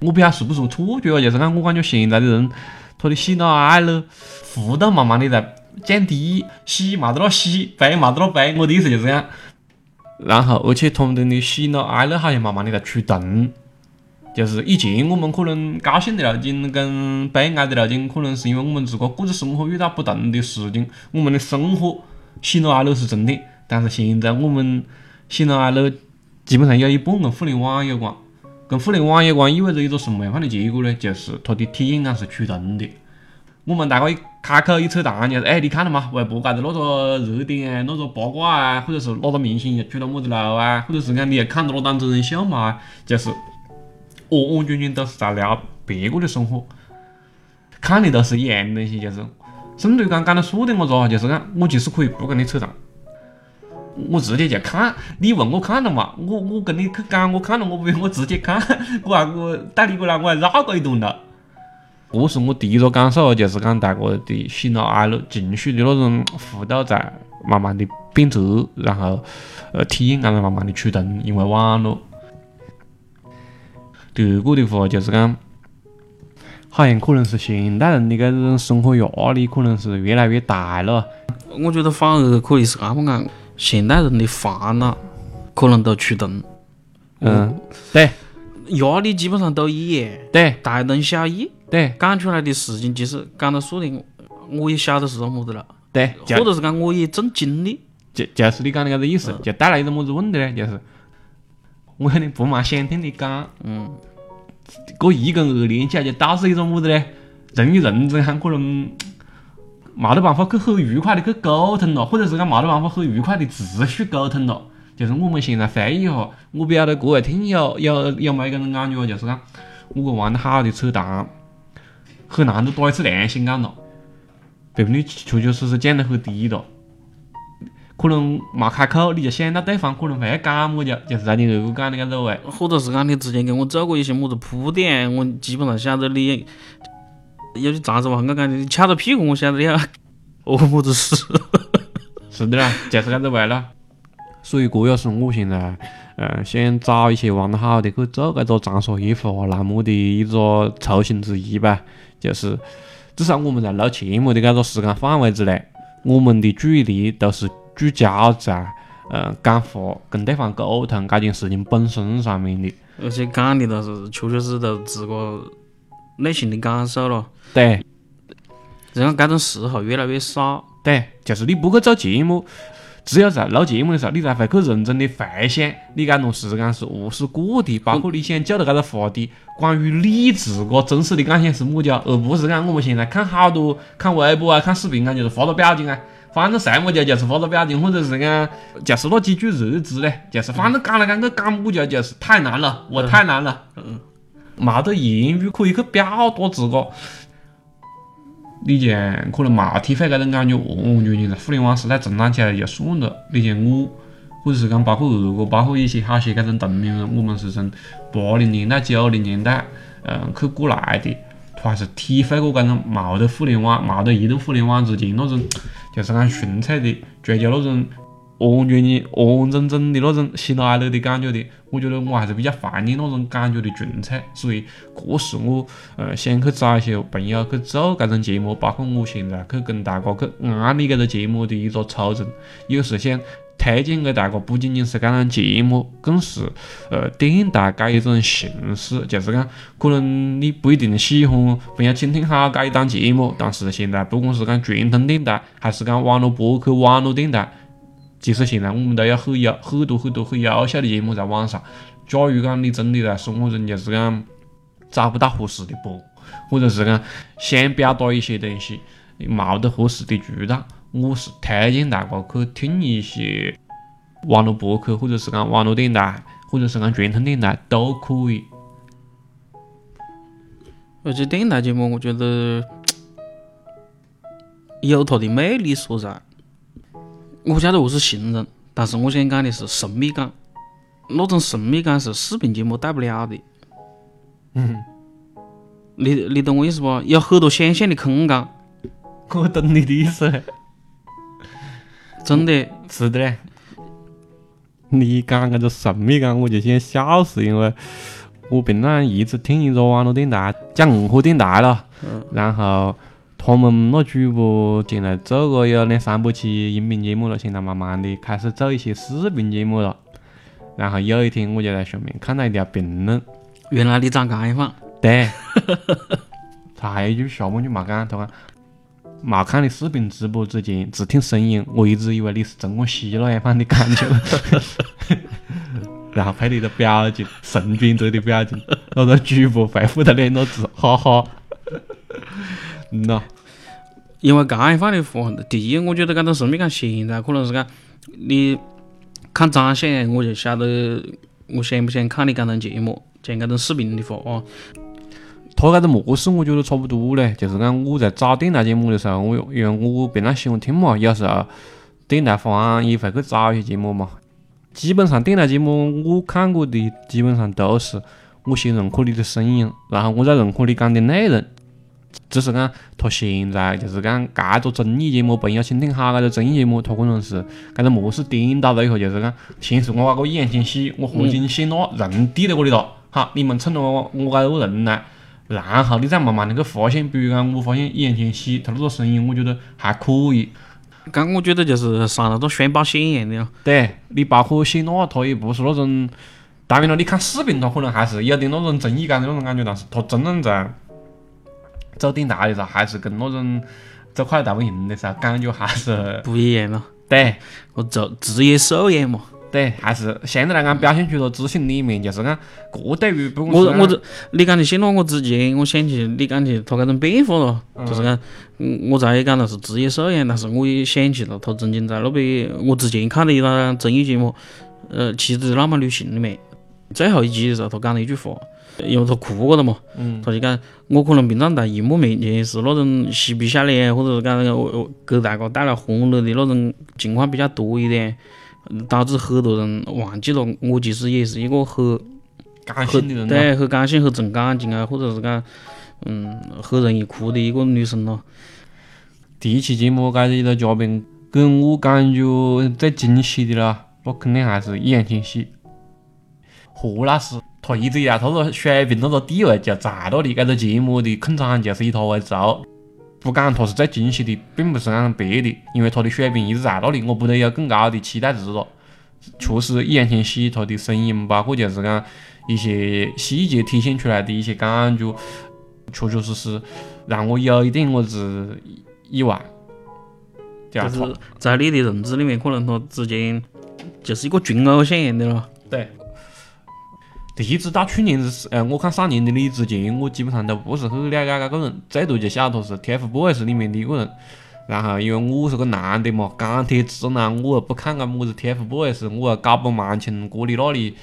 Speaker 1: 我不晓得是不是错觉啊，就是讲我感觉现在的人，他的喜怒哀乐幅度慢慢的在降低，喜没得了喜，悲没得了悲。我的意思就是讲。然后，而且他们的喜怒哀乐好像慢慢的在趋同，就是以前我们可能高兴的了紧，跟悲哀的了紧，可能是因为我们自个各自生活遇到不同的事情，我们的生活喜怒哀乐是重点。但是现在我们喜怒哀乐基本上有一半跟互联网有关，跟互联网有关意味着一个什么样的结果呢？就是它的体验感是趋同的。我们大家一开口一扯淡，就是哎，你看了吗？微博高头那个热点啊，那个八卦啊，或者是哪个明星又出了么子楼啊，或者是讲你又看到了档真人秀嘛？就是完完全全都是在聊别个的生活，看的都是一样的东西，就是甚至于讲讲到说的么子啊，就是讲我其实可以不跟你扯淡，我直接就看。你问我看了嘛？我我跟你去讲，我看了，我不用我直接看，我还我带你过来，我还绕过一段了。这是我第一个感受，就是讲大家的喜怒哀乐情绪的那种幅度在慢慢的变折，然后呃体验感在慢慢的趋同，因为网络。第二个的话就是讲，好像可能是现代人的这种生活压力可能是越来越大了。
Speaker 2: 我觉得反而可以是这么讲，现代人的烦恼可能都趋同。
Speaker 1: 嗯，对，
Speaker 2: 压力基本上都一样。
Speaker 1: 对，
Speaker 2: 大同小异。
Speaker 1: 对，
Speaker 2: 讲出来的事情，其实讲到说的，我也晓得是做么子了。
Speaker 1: 对，
Speaker 2: 或者是讲我也正经历，
Speaker 1: 就就是你讲的搿个意思，就带来一个么子问题呢？就是我肯定不蛮想听你讲，
Speaker 2: 嗯，
Speaker 1: 过一跟二连起来就导致一种么子呢？人与人之间可能没得办法去很愉快的去沟通了，或者是讲没得办法很愉快的持续沟通了。就是我们现在回忆一下，我不晓得各位听友有有没有搿种感觉，就是讲我个玩得好的扯淡。很难都打一次良心感了，对不对确确实实降得很低了。可能没开口，你就想到对方可能会要讲么子，就是在你二哥讲的搿种位，
Speaker 2: 或者是讲你之前给我做过一些么子铺垫，我基本上晓得你有些长子话，我讲的，你翘着屁股，我晓得你要哦么子事。
Speaker 1: 是的啦，就是搿种位了。所以这也是我现在嗯想找一些玩得好的去做搿个长沙夜话栏目的一个初心之一吧。就是至少我们在录节目的搿个时间范围之内，我们的注意力都是聚焦在嗯讲话、跟对方沟通搿件事情本身上面的。
Speaker 2: 而且讲的都是确确实实都自个内心的感受咯。
Speaker 1: 对。
Speaker 2: 然后搿种时候越来越少。
Speaker 1: 对，就是你不去做节目。只有在录节目的时候，你才会去认真的回想你搿段时间是何是过的，包括你想讲的搿个话题，关于你自个真实的感想是么子啊，而不是讲我们现在看好多看微博啊、看视频啊，就是发个表情啊，反正什么子就是发个表情，或者是讲就是那几句热词嘞，就是反正讲来讲去讲么子就是太难了，我太难了，嗯，没得言语可以去表达自个。你像可能冇体会搿种感觉，完完全全在互联网时代成长起来就算了。你像我，或者是讲包括二哥，包括一些好些搿种同龄人，我们是从八零年代、九零年代，嗯，去过来的，他还是体会过搿种冇得互联网、冇得移动互联网之前那种，就是讲纯粹的追求那种。完全的、完完整整的那种喜怒哀乐的感觉的，我觉得我还是比较怀念那种感觉的纯粹，所以这是我呃想去找一些朋友去做这种节目，包括我现在去跟大家去安利这个节目的一个初衷，也是想推荐给大家，不仅仅是这种节目，更是呃电台这一种形式，就是讲可能你不一定喜欢，不要倾听好这一档节目，但是现在不管是讲传统电台，还是讲网络播客、网络电台。其实现在我们都有很有很多很多很优秀的节目在网上。假如讲你真的在生活中就是讲找不到合适的播，或者是讲想表达一些东西，冇得合适的渠道，我是推荐大家去听一些网络博客，或者是讲网络电台，或者是讲传统电台都可以。
Speaker 2: 而且电台节目，我觉得 有它的魅力所在。我不晓得何是形容，但是我想讲的是神秘感。那种神秘感是视频节目带不了的。
Speaker 1: 嗯，
Speaker 2: 你你懂我意思不？有很多想象的空间，
Speaker 1: 我懂你的意思。
Speaker 2: 真的。
Speaker 1: 是的嘞。你讲搿个神秘感，我就想笑死，因为我平常一直听一个网络电台，叫文化电台了。
Speaker 2: 嗯。
Speaker 1: 然后他们那主播进来做个有两三百期音频节目了，现在慢慢的开始做一些视频节目了。然后有一天我就在下面看到一条评论，
Speaker 2: 原来你长街坊。
Speaker 1: 对。他还有一句下半句没讲，他讲没看你视频直播之前，只听声音，我一直以为你是中国西那一方的感觉。然后配了一个表情，神转折的表情，那个主播回复的两个字，哈哈。嗯呐，
Speaker 2: 因为街坊的话，第一，我觉得搿种神秘感现在可能是讲你看长相，我就晓得我想不想看你搿种节目，像搿种视频的话哦。
Speaker 1: 他搿个模式我觉得差不多嘞，就是讲我在找电台节目的时候，我因为我平常喜欢听嘛，有时候电台方也会去找一些节目嘛。基本上电台节目我看过的，基本上都是我先认可你的声音，然后我再认可你讲的内容。只是讲他现在就是讲搿个综艺节目，朋友请听好搿个综艺节目，他可能是搿个模式颠倒了以后，就是讲先是我搿个言情戏，我何进写那人递在我里头，好，你们趁着我我搿个人来。然后你再慢慢的去发现，比如讲，我发现易烊千玺他那个声音，我觉得还可以。
Speaker 2: 刚我觉得就是上那种宣保险一样的。
Speaker 1: 对，你包括谢娜，她也不是那种，当然了，你看视频，她可能还是有点那种综艺感的那种感觉，但是她真正在做电台的时候，还是跟那种做快乐大本营的时候，感觉还是
Speaker 2: 不一样了。
Speaker 1: 对，
Speaker 2: 我做职业素养嘛。
Speaker 1: 对，还是相对来讲表现出了自信的一面，就是讲，这对于不
Speaker 2: 我我这你讲的写那我之前我想起你讲的他这种变化了，就是讲，我才也讲了是职业素养，但是我也想起了他曾经在那边，我之前看的一档综艺节目，呃，《妻子的浪漫旅行》里面，最后一集的时候，他讲了一句话，因为他哭过了嘛，他就讲，我可能平常在荧幕面前是那种嬉皮笑脸，或者是讲给大家带来欢乐的那种情况比较多一点。导致很多人忘记了，我其实也是一个很
Speaker 1: 感性的人，
Speaker 2: 对，很感性、很重感情啊，或者是讲，嗯，很容易哭的一个女生咯。
Speaker 1: 第一期节目，搿一个嘉宾给我感觉最惊喜的啦，那肯定还是易烊千玺。何老师，他一直以来他个水平、那个地位就在那里，这个节目的控场就是以他为主。不讲他是最惊喜的，并不是讲别的，因为他的水平一直在那里，我不得有更高的期待值了。确实，易烊千玺他的声音，包括就是讲一些细节体现出来的一些感觉，确确实实让我有一点我是意外。
Speaker 2: 就是在你的认知里面，可能他之前就是一个群偶像一样的了。
Speaker 1: 对。一直到去年子，呃，我看《少年的你》之前，我基本上都不是很了解这个人，最多就晓得他是 TFBOYS 里面的一个人。然后因为我是个男的嘛，钢铁直男，我又不看个么子 TFBOYS，我又搞不蛮清这里那里。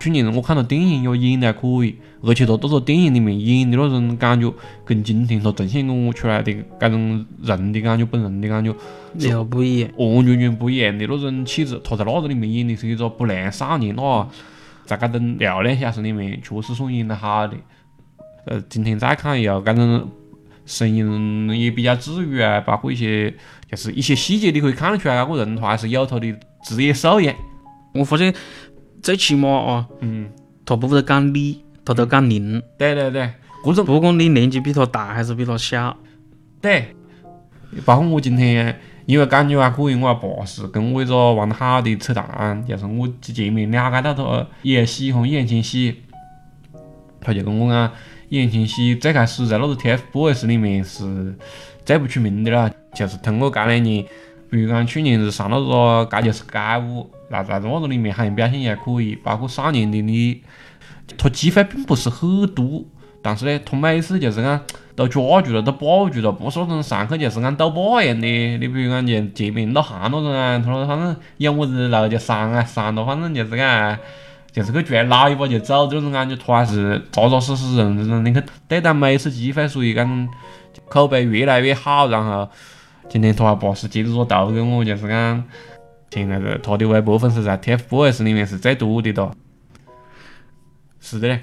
Speaker 1: 去年我看了电影，也演的还可以，而且他在个电影里面演的那种感觉，跟今天他呈现给我出来的这种人的感觉，本人的感觉，
Speaker 2: 又不一样，
Speaker 1: 完完全全不一样的那种气质。他在那个里面演的是一个不良少年那。在搿种流量小生里面，确实算演得好的。呃，今天再看又搿种声音也比较治愈啊，包括一些就是一些细节，你可以看得出来，搿个人他还是有他的职业素养。
Speaker 2: 我发现最起码啊，
Speaker 1: 嗯，
Speaker 2: 他不会讲你，他都讲您。
Speaker 1: 对对对，这种
Speaker 2: 不管你年纪比他大还是比他小，
Speaker 1: 对。包括我今天。因为感觉还可以，我爸是跟我一个玩得好的扯淡，就是我前面了解到他也喜欢易烊千玺，他就跟我讲，易烊千玺最开始在那个 TFBOYS 里面是最不出名的了，就是通过这两年，比如讲去年是上那个《这就是街舞》，那在那个里面好像表现也还可以，包括少年的你，他机会并不是很多，但是呢，他每次就是讲。都抓住了，都把住了，不是那种上去就是按斗把一样的。你比如讲就前面那汉那种啊，他说反正有么子路就上啊，上了反正就是讲就是去转拉一把就走这种感觉，他还是扎扎实实、认认真真的去对待每一次机会，所以讲口碑越来越好。然后今天他还巴适接着说豆给我，就是讲现在这他的微博粉丝在 TFBOYS 里面是最多的哒。是的嘞，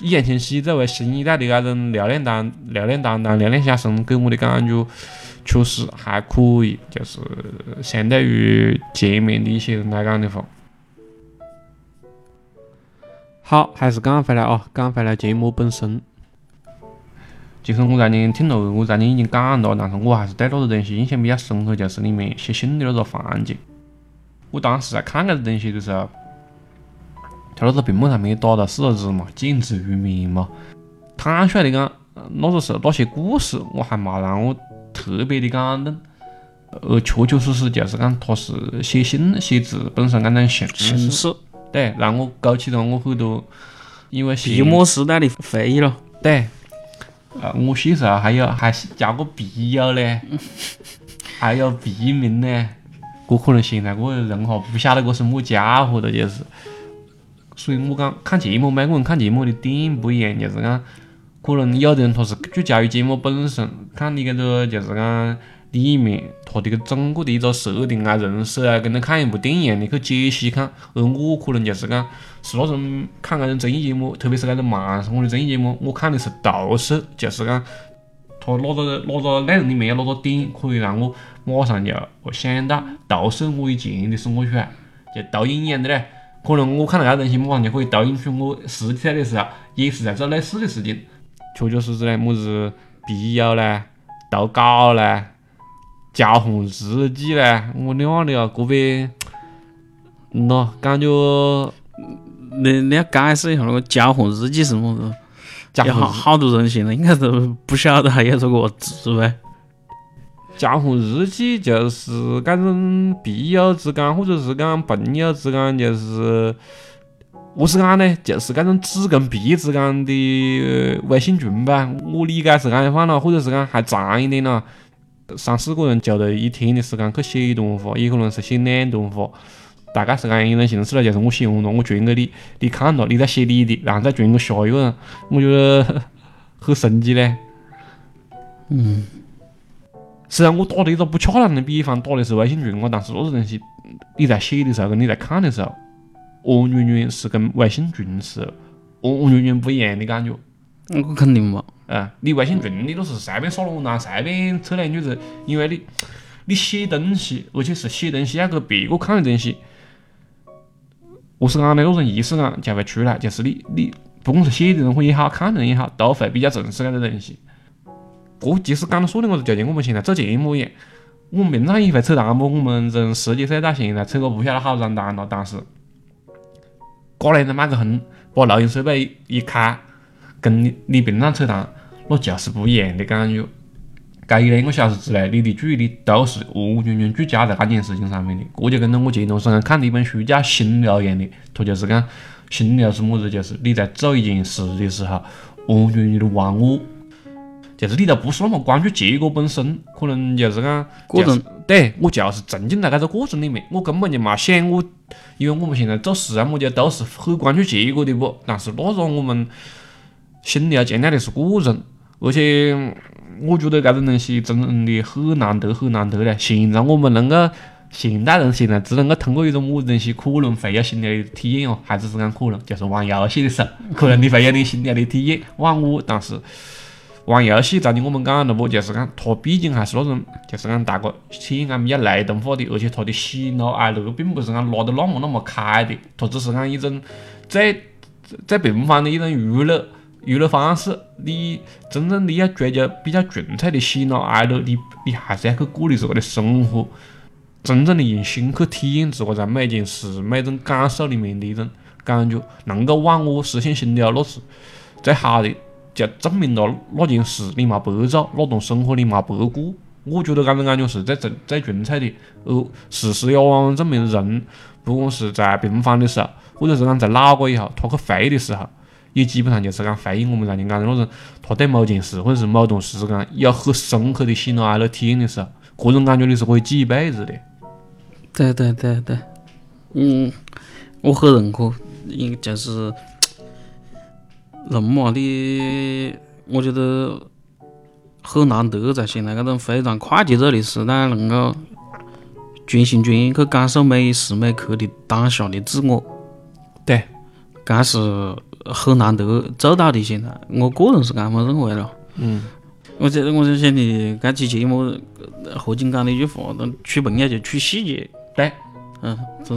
Speaker 1: 易烊千玺作为新一代的那种流量担流量担当、料脸下生，给我的感觉确实还可以，就是相对于前面的一些人来讲的话。好，还是讲回来啊，讲回来节目本身。其实我在你听了，我在你已经讲了，但是我还是对那个东西印象比较深刻，就是里面写信的那个环节。我当时在看那个东西的时候，在那个屏幕上面打了四个字嘛，“简直愚民”嘛。坦率的讲，那个时候那些故事我还没让我特别的感动，而确确实实就是讲他是写信写字本身那种形式。
Speaker 2: 形式
Speaker 1: 对，让我勾起了我很多因为
Speaker 2: 笔墨时代的回忆了。
Speaker 1: 对，呃，我小时候还有还加个笔友嘞，还有笔名嘞。我可能现在我人哈不晓得这是么家伙的，就是。所以我讲看节目，每个人看节目的点不一样，就是讲，可能有的人他是聚焦于节目本身，看你搿个就是讲。里面他的个整个的一个设定啊、人设啊，跟你看一部电影一样的去解析看。而我可能就是讲，是那种看那种综艺节目，特别是那种慢生活的综艺节目，我看的是投射，就是讲，它哪个哪个内容里面有哪个点可以让我马上就想到投射我以前的生活出来，就投影一样的嘞。可能我看到搿东西，马上就可以投影出我实体的时候，也是在做类似的事情。确确实实嘞，么子笔友嘞，投稿嘞。交换日记嘞，我娘的啊，这边喏，感觉
Speaker 2: 你你要解释一下那个交换日记是么子？
Speaker 1: 交换
Speaker 2: 好多人现在应该是不晓得还有这个字呗。
Speaker 1: 交换日记就是搿种笔友之间，或者是讲朋友之间，就是我是讲呢，就是搿种纸跟笔之间的微信群呗。我理解是搿样放了，或者是讲还长一点了。三四个人就了一天的时间去写一段话，也可能是写两段话，大概是搿样一种形式了。就是我写完了，我传给你，你看了，你再写你的，然后再传给下一个人。我觉得很神奇嘞。
Speaker 2: 嗯。
Speaker 1: 虽然我打的一个不恰当的比方，打的是微信群啊，但是那个东西你在写的时候跟你在看的时候，完完全是跟微信群是完完全全不一样的感觉。
Speaker 2: 我肯定嘛。
Speaker 1: 啊，你微信群你都是随便耍龙啦，随便扯两句子，因为你你写东西，而且是写东西要给别个看的东西，我是讲的那种仪式感就会出来，就是你你不管是写的人也好看的人也好，都会比较重视这个东西。这其实讲到说的我子，就像我们现在做节目一样，我们平常也会扯淡么？我们从十几岁到现在扯个不晓得好长淡了，但是过年的麦克风把录音设备一开，跟你你平常扯淡。那就是不一样的感觉。这一两个小时之内，你的注意力都是完完全全聚焦在这件事情上面的。这就跟着我前段时间看的一本书叫《心流》一样的，它就是讲心流是么子，就是你在做一件事的时候，完完全全的忘我，就是你都不是那么关注结果本身，可能就是讲
Speaker 2: 过程。
Speaker 1: 对我就是沉浸在这个过程里面，我根本就没想我，因为我们现在做事啊么的都是很关注结果的不？但是那时候我们心里要强调的是过程。而且我觉得搿种东西真的很难得，很难得嘞。现在我们能够，现代人现在只能够通过一种么子东西，可能会有新的体验哦，还只是讲可能，就是玩游戏的时候，可能你会有点新的体验。玩我，但是玩游戏，昨天我们讲了不，就是讲它毕竟还是那种，就是讲大家体验感比较雷同化的，而且它的喜怒哀乐并不是讲拉得那么那么开的，它只是讲一种最最平凡的一种娱乐。娱乐方式，你真正的要追求比较纯粹的喜怒哀乐，你你还是要去过你自个的生活，真正的用心去体验自个在每件事、每种感受里面的一种感觉，能够忘我、实现心流，那是最好的，就证明了那件事你没白做，那段生活你没白过。我觉得搿种感觉是最真、最纯粹的。而事实也往往证明，人不管是在平凡的时候，或者是讲在老过以后，他去回忆的时候。也基本上就是讲回忆我们昨天讲的那种，他对某件事或者是某段时间有很深刻的喜怒哀乐体验的时候，这种感觉你是可以记一辈子的。
Speaker 2: 对对对对，嗯，我很认可。应就是人嘛，你我觉得很难得在现在这种非常快节奏的时代，能够全心全意去感受每时每刻的当下的自我。
Speaker 1: 对，
Speaker 2: 这是很难得做到的。现在我个人是这么认为了。
Speaker 1: 嗯，
Speaker 2: 我觉得我就想的这期节目，何炅讲的一句话，那取朋友就取细节。
Speaker 1: 对，
Speaker 2: 嗯，这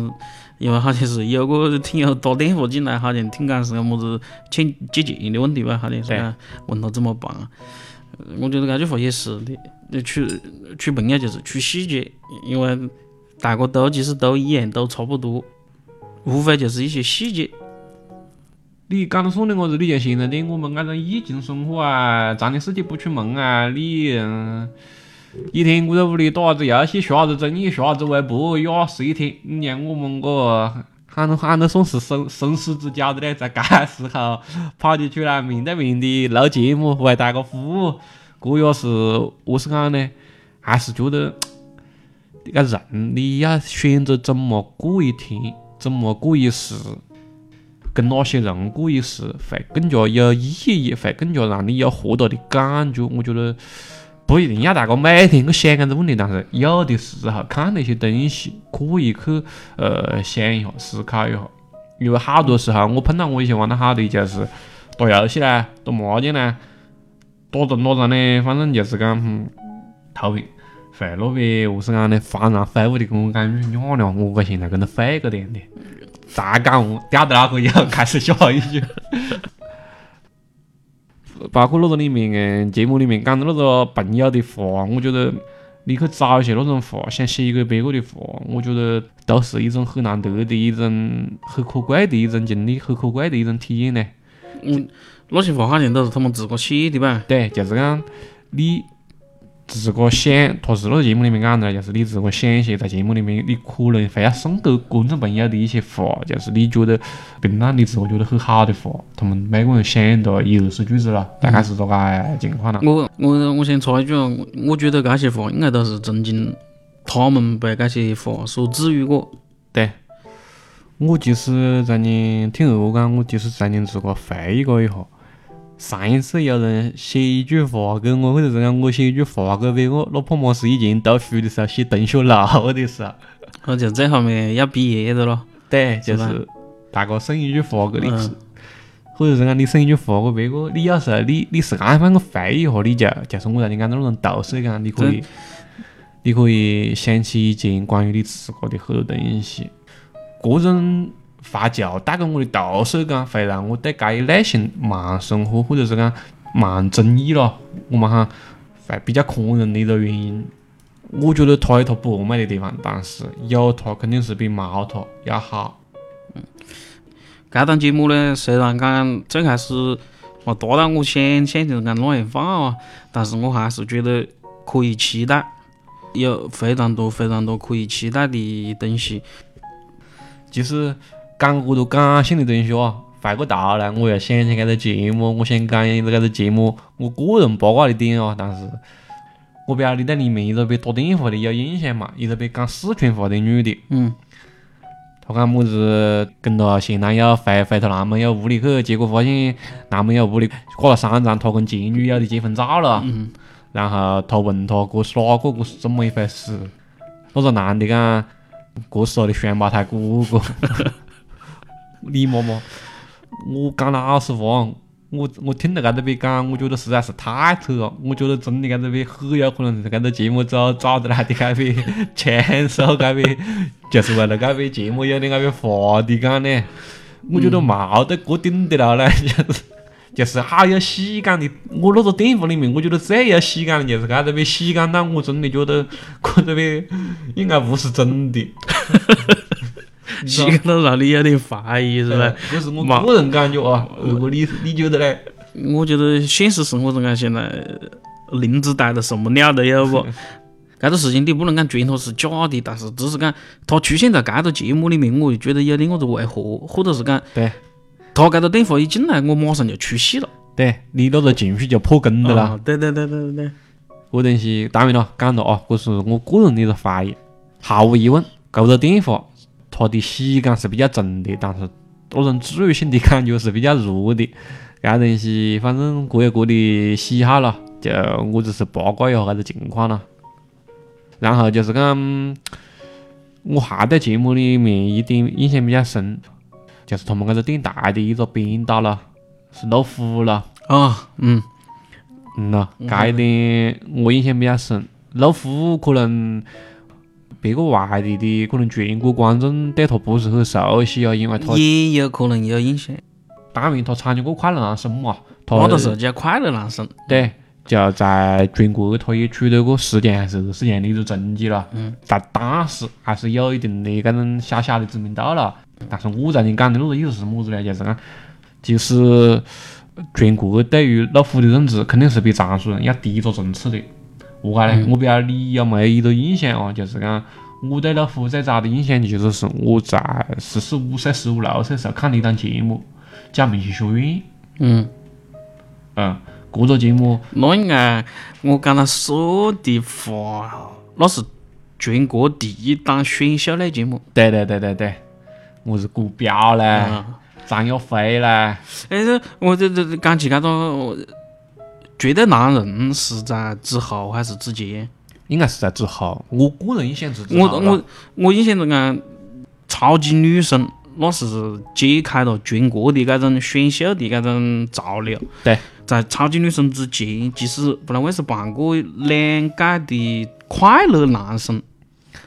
Speaker 2: 因为好像是有个听友打电话进来，好像听讲是个么子欠借钱的问题吧，好像是
Speaker 1: 对
Speaker 2: 啊，问他怎么办。呃我觉得这句话也是的，你取取朋友就是处细节，因为大家都其实都一样，都差不多，无非就是一些细节。
Speaker 1: 你讲到说的我子，你像现在的我们这种疫情生活啊，长的时间不出门啊，你嗯，一天我在屋里打啥子游戏，刷啥子综艺，刷啥子微博，压死一天。你像我们个喊都喊都算是生生死之交的嘞，在这时候跑起出来面对面的录节目，为大家服务，这也是何是讲呢？还是觉得这个人你要选择怎么过一天，怎么过一世。跟哪些人过一世会更加有意义，会更加让你有获得的感觉。我觉得不一定要大家每天去想这个问题，但是有的时候看那些东西可以去呃想一下、思考一下。因为好多时候我碰到我以前玩的好的就是打游戏啦、打麻将啦，打着打着呢，反正就是讲嗯头平。会那边何是讲呢？幡然飞舞的给我感觉，娘娘，我个现在跟着飞个点的。再讲我掉到那个以后开始下一句，包括那个里面嗯节目里面讲的那个朋友的话，我觉得你去找一些那种话，想写给别个的话，我觉得都是一种很难得的一种很可贵的一种经历，很可贵的一种体验呢。
Speaker 2: 嗯，那些话好像都是他们自个写的吧？
Speaker 1: 对，就是讲你自个想，他是那个节目里面讲的，就是你自个想一些在节目里面你可能会要送给观众朋友的一些话，就是你觉得平常你自个觉得很好的话，他们每个人想到一二十句子了，大概是这个情况了。
Speaker 2: 我我我先插一句啊，我觉得这些话应该都是曾经他们被这些话所治愈过。
Speaker 1: 对，我就是在你听二哥讲，我就是在你自个回忆过一下。上一次有人写一句话给我，或者是讲我写一句话给别个，哪怕么是以前读书的时候写同学录的时候，
Speaker 2: 我就这方面要毕业的咯。
Speaker 1: 对，就是大哥送一句话给你，
Speaker 2: 嗯。
Speaker 1: 或者是讲你送一句话给别个，你有时候你你是按放个回忆一下，你就就是我让你讲的那种读书感，你可以你可以想起以前关于你自个的很多东西，这种发酵带给我的读书感，会让我对这一类型慢生活或者是讲慢综艺咯，我们哈会比较宽容的一个原因。我觉得它有它不完美的地方，但是有它肯定是比冇它要好。
Speaker 2: 嗯这档节目呢，虽然讲最开始没达到我想象的讲那样放啊，但是我还是觉得可以期待，有非常多非常多可以期待的东西。
Speaker 1: 就是讲这多感性的东西啊，回过头来我又想起这个节目，我想讲这个节目我个人八卦的点啊，但是我不晓得你对里面一个被打电话的有印象嘛？一个被讲四川话的女的，
Speaker 2: 嗯，
Speaker 1: 她讲么子跟她前男友回回她男朋友屋里去，结果发现男朋友屋里挂了三张他跟前女友的结婚照了。
Speaker 2: 嗯，
Speaker 1: 然后他问她这是哪个，这是怎么一回事？那个男的讲，这是我的双胞胎哥哥。你妈妈，我讲老实话，我我听到搿个边讲，我觉得实在是太扯了。我觉得真的搿个边很有可能是搿个节目组找得来的搿边 签手搿边，就是为了搿边节目有点搿边话的讲呢。我觉得冇得过顶得了嘞，就是就是好有喜感的。我那个电话里面，我觉得最有喜感的就是搿个边喜感到我真的觉得这个边应该不是真的。
Speaker 2: 喜感到让你有点怀疑是吧？
Speaker 1: 这是我个人感觉啊。如果你你觉得嘞？
Speaker 2: 我觉得现实生活中啊，现在林子大的什么鸟都有不？这个事情你不能讲全它是假的，但是只是讲它出现在这个节目里面，我就觉得有点我子违和，或者是讲
Speaker 1: 对
Speaker 2: 他这个电话一进来，我马上就出戏了。
Speaker 1: 对，你那个情绪就破功的了。
Speaker 2: 啊对对对对对对，
Speaker 1: 这东西当然了，讲了啊，这是我个人的一个怀疑。毫无疑问，这个电话它的喜感是比较重的，但是个人治愈性的感觉是比较弱的。搿东西反正各有各的喜好咯，就我只是八卦一下搿个情况啦。然后就是讲，我还对节目里面一点印象比较深，就是他们搿个电台的一个编导咯，是老虎咯。
Speaker 2: 啊，嗯，
Speaker 1: 嗯咯，搿一点我印象比较深。老虎可能别个外地的，可能全国观众对他不是很熟悉啊，因为他
Speaker 2: 也有可能有印象。
Speaker 1: 当然他参加过快乐男声嘛，他
Speaker 2: 那都是叫快乐男声。
Speaker 1: 对，就在全国他也取得过十强还是十强的一个成绩了。
Speaker 2: 嗯。
Speaker 1: 但当时还是有一定的搿种小小的知名度了。但是我在你讲的那个意思是么子呢？就是讲，其实全国对于老虎的认知肯定是比常熟人要低一个层次的。何解呢？我不晓得你有没有一个印象哦，就是讲我对老虎最早的印象其实是我在十四五岁、十五六岁时候看的一档节目。叫明星学院，
Speaker 2: 嗯，
Speaker 1: 嗯，这个节目，
Speaker 2: 那应该我刚才说的话，那是全国第一档选秀类节目。
Speaker 1: 对对对对对，我是郭彪嘞，张耀飞嘞。哎，
Speaker 2: 这我这这讲起搿个绝对男人是在之后还是之前？
Speaker 1: 应该是在之后，我个人印象是。
Speaker 2: 我我我印象中啊，超级女声。那是揭开了全国的这种选秀的这种潮流。
Speaker 1: 对，
Speaker 2: 在超级女声之前，其实不然为是办过两届的快乐男声，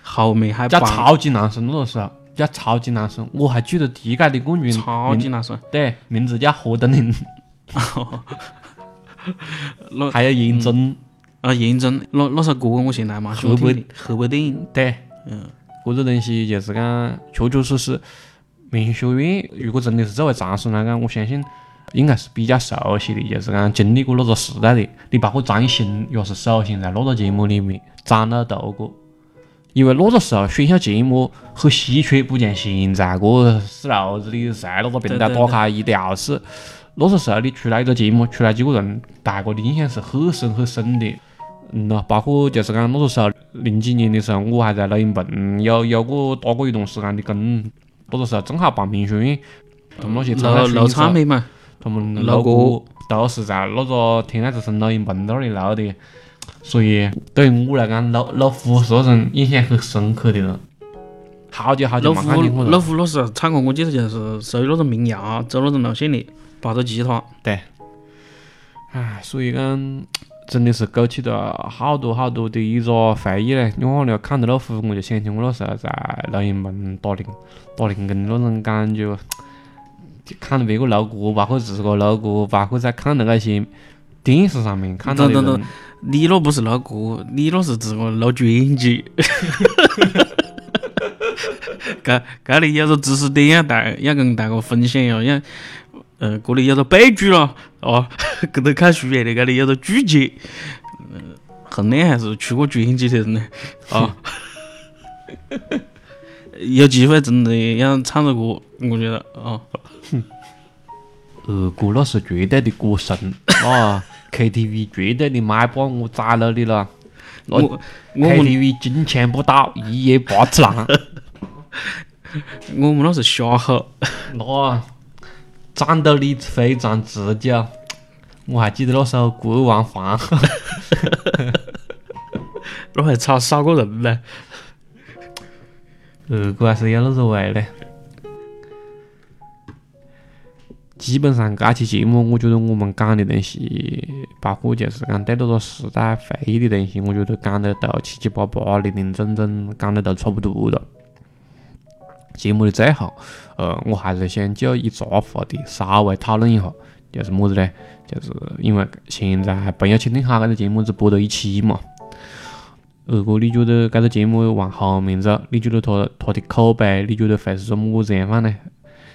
Speaker 2: 后面还
Speaker 1: 叫超级男声，那个时候叫超级男生。我还记得第一届的冠军，
Speaker 2: 超级男生，
Speaker 1: 对，名字叫何登林。
Speaker 2: 那
Speaker 1: 还有严真
Speaker 2: 啊，严真，那那首歌我现在蛮喜欢听的，河北电影。
Speaker 1: 对，嗯，这个东西就是讲，确确实实。明星学院，如果真的是作为常识来讲，我相信应该是比较熟悉的，就是讲经历过那个时代的。你包括张艺兴也是首先在那个节目里面崭露头角，因为那个时候选秀节目很稀缺，不像现在个死路子的在那个平台打开一条是。那个时候你出来一个节目，出来几个人，大家的印象是很深很深的。嗯咯，包括就是讲那个时候零几年的时候，我还在录音棚有有过打过一段时间的工。那个时候正好办评学院，他们那些
Speaker 2: 录录唱片嘛，
Speaker 1: 他们录歌都是在那个天籁之声录音棚那里录的，所以对于我来讲，老老虎是那种印象很深刻的人。好久好久没看见。
Speaker 2: 老虎那时候唱歌，我记得就是属于那种民谣，走那种路线的，抱着吉他。
Speaker 1: 对。唉，所以讲。真的是勾起了好多好多的一个回忆嘞！你看了看到老虎，我就想起我那时候在录音棚打零打零工的那种感觉，就 看到别个录歌，包括自个录歌，包括在看到那些电视上面看到的。
Speaker 2: 你那不是录歌，你那是自个录专辑。搿搿里有个知识点要带，要跟大家分享呀，要。嗯，这里有个悲剧了，哦，跟着看书的，这里有个拒绝。嗯，很厉害，是出过专辑的人呢。啊，有机会真的要唱着歌，我觉得啊。
Speaker 1: 二哥那是绝对的歌神 啊，KTV 绝对的麦霸，我宰了你了。
Speaker 2: 我我
Speaker 1: KTV 金钱不倒，一夜八次郎。
Speaker 2: 我们那是瞎吼。
Speaker 1: 那。战斗力非常持久，我还记得那时候《国王黄河》，
Speaker 2: 那还差少个人呢。
Speaker 1: 二哥还是有那个味的。基本上，这期节目，我觉得我们讲的东西，包括就是讲对那个时代回忆的东西，我觉得讲得都七七八八、零零整整，讲得都差不多了。节目的最后，呃，我还是想就一个话题稍微讨论一下，就是么子呢？就是因为现在《朋友请听好》这个节目只播到一期嘛。二哥，你觉得这个节目往后面走，你觉得它它的口碑，你觉得会是个么子样范呢？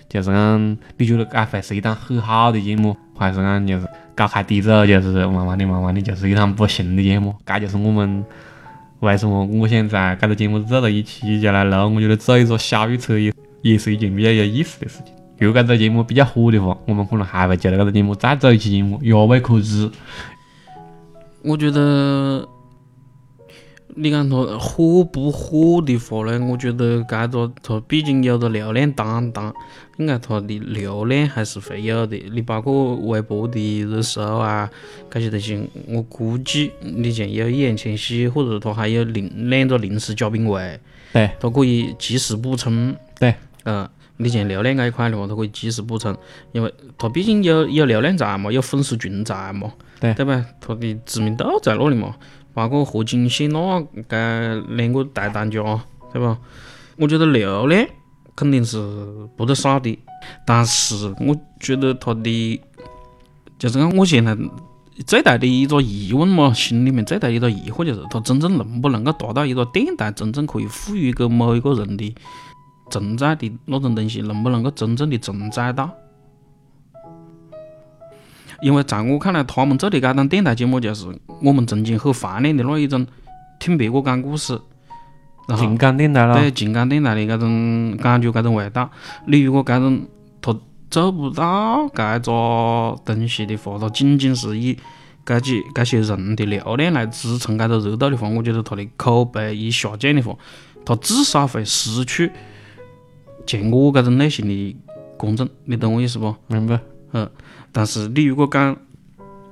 Speaker 1: 就是讲，你觉得这会是一档很好的节目，还是讲就是高开低走，就是慢慢的、慢慢的，就是一档不行的节目？这就是我们。为什么我想在这个节目走到一起就来录？我觉得做一个小预测也也是一件比较有意思的事情。如果这个节目比较火的话，我们可能还会就着这个节目再做一期节目，也未可知。
Speaker 2: 我觉得你讲他火不火的话呢？我觉得该个他毕竟有个流量担当，应该它的流量还是会有的。你包括微博的热搜啊，这些东西，我估计你像有易烊千玺，或者他还有临两个临时嘉宾位，
Speaker 1: 对，
Speaker 2: 他可以及时补充。
Speaker 1: 对，
Speaker 2: 嗯，你像流量这一块的话，他可以及时补充，因为他毕竟有有流量在嘛，有粉丝群在嘛，
Speaker 1: 对
Speaker 2: 对吧？他的知名度在那里嘛。包括何炅、谢娜这两个大当家，对吧？我觉得流量肯定是不得少的，但是我觉得他的就是讲我现在最大的一个疑问嘛，心里面最大的一个疑惑就是，他真正能不能够达到一个电台真正可以赋予给某一个人的存在的那种东西，能不能够真正的存在到？因为在我看来，他们做的这档电台节目就是我们曾经很怀念的那一种，听别个讲故事，
Speaker 1: 情感电台了。
Speaker 2: 对情感电台的搿种感觉、搿种味道。你如果搿种他做不到搿个东西的话，他仅仅是以搿几搿些人的流量来支撑搿个热度的话，我觉得他的口碑一下降的话，他至少会失去像我这种类型的观众，你懂我意思不？
Speaker 1: 明白。
Speaker 2: 嗯，但是你如果讲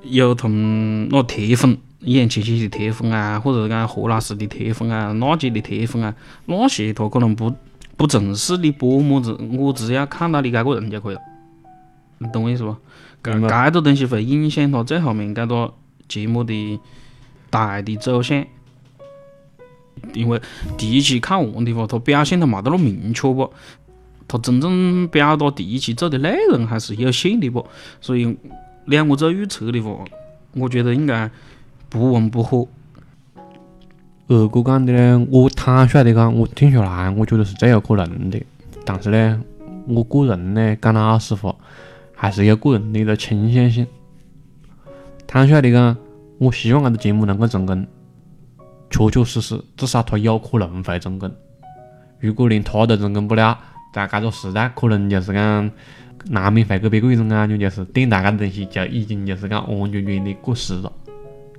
Speaker 2: 有他们那铁粉，易烊千玺的铁粉啊，或者是讲何老师的铁粉啊，娜姐的铁粉啊，那些他可能不不重视你播么子，我只要看到你这个人就可以了，你懂我意思不？这
Speaker 1: 明白
Speaker 2: 这个东西会影响他最后面搿个节目的大的走向。因为第一期看完的话，他表现的没得那么明确不？他真正表达第一期做的内容还是有限的不？所以两个做预测的话，我觉得应该不温不火。
Speaker 1: 二哥讲的呢，我坦率的讲，我听下来，我觉得是最有可能的。但是呢，我个人呢，讲老实话，还是有个人的一个倾向性。坦率的讲，我希望这个节目能够成功，确确实实，至少它有可能会成功。如果连它都成功不了，在这个时代，可能就是讲，难免会给别个一种感觉，就是电台这个东西就已经就是讲完完全全的过时了。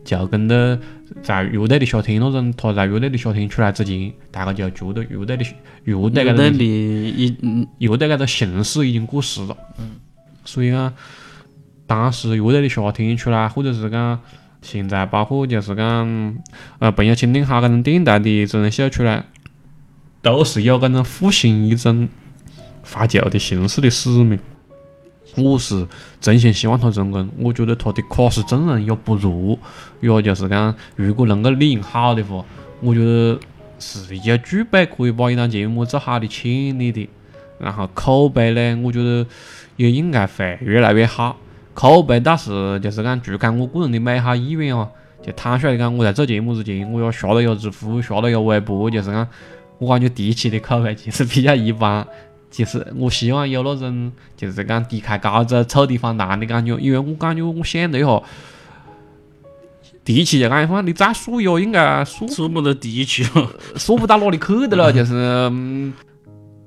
Speaker 1: 就跟着在乐队的夏天那种，他在乐队的夏天出来之前，大家就觉得乐队的乐队这个
Speaker 2: 的
Speaker 1: 东西，
Speaker 2: 一嗯
Speaker 1: 乐队这个形式已经过时了。嗯。所以讲，当时乐队的夏天出来，或者是讲现在包括就是讲呃朋友青年号这种电台的真人秀出来，都是有这种复兴一种怀旧的形式的使命。我是真心希望他成功，我觉得他的卡司阵容也不弱，也就是讲，如果能够利用好的话，我觉得是有具备可以把一档节目做好的潜力的。然后口碑呢，我觉得也应该会越来越好。口碑倒是就是讲，除开我个人的美好意愿哦，就坦率的讲，我在做节目之前，我也下了有知乎，下了有微博，就是讲，我感觉第一期的口碑其实比较一般。其实我希望有那种就是讲低开高走、臭地方弹的感觉，因为我感觉我想了一下，第一期就感觉话你再数哟，应该数
Speaker 2: 数不得第一期了。
Speaker 1: 数不到哪里去的了，就是，嗯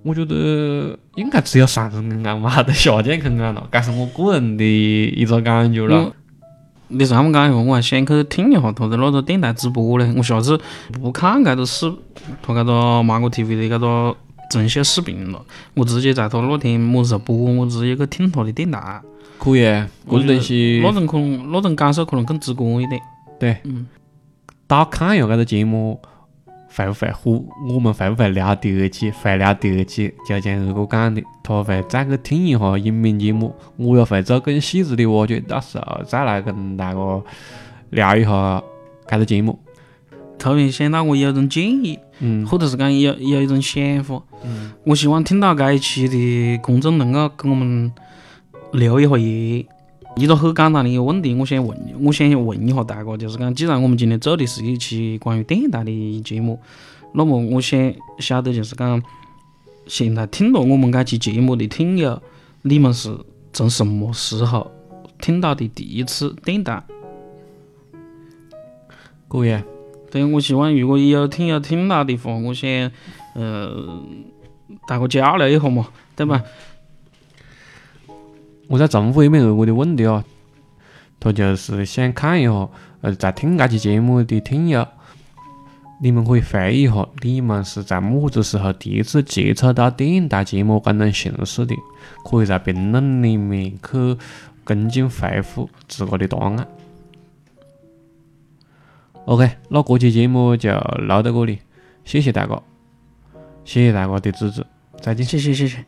Speaker 1: 我觉得应该只有上升空间，没得下降空间了，这是我个人的一个感觉了。
Speaker 2: 你这么讲的话，我还想去听一下他的那个电台直播嘞。我下次不看这个视，他这个芒果 TV 的这个真秀视频了，我直接在他那天么子时候播，我直接去听他的电台。
Speaker 1: 可以，这种东西
Speaker 2: 那种可能那种感受可能更直观一点。
Speaker 1: 对，
Speaker 2: 嗯，
Speaker 1: 打看一下这个节目会不会火，我们会不会聊第二期，会聊第二期，就像二哥讲的，他会再去听一下音频节目，我也会做更细致的挖掘，到时候再来跟大家聊一下这个节目。
Speaker 2: 突然想到我有种建议，
Speaker 1: 嗯
Speaker 2: 或者是讲有有一种想法，
Speaker 1: 嗯，
Speaker 2: 我希望听到这一期的观众能够给我们留一下言。一个很简单的一个问题，我想问，我想问一下大家，就是讲，既然我们今天做的是一期关于电台的节目，那么我想晓得就是讲，现在听到我们这期节目的听友，你们是从什么时候听到的第一次电台？
Speaker 1: 可以，
Speaker 2: 对，我希望如果有听友听到的话，我想，呃，大家交流一下嘛，对吧？
Speaker 1: 我再重复一遍二哥的问题哦，他就是想看一下，呃，在听这期节目的听友，你们可以回忆一下，你们是在么子时候第一次接触到电台节目这种形式的？可以在评论里面去跟进回复自个的答案。OK，那这期节目就唠到这里，谢谢大家，谢谢大家的支持，再见。
Speaker 2: 谢谢谢谢。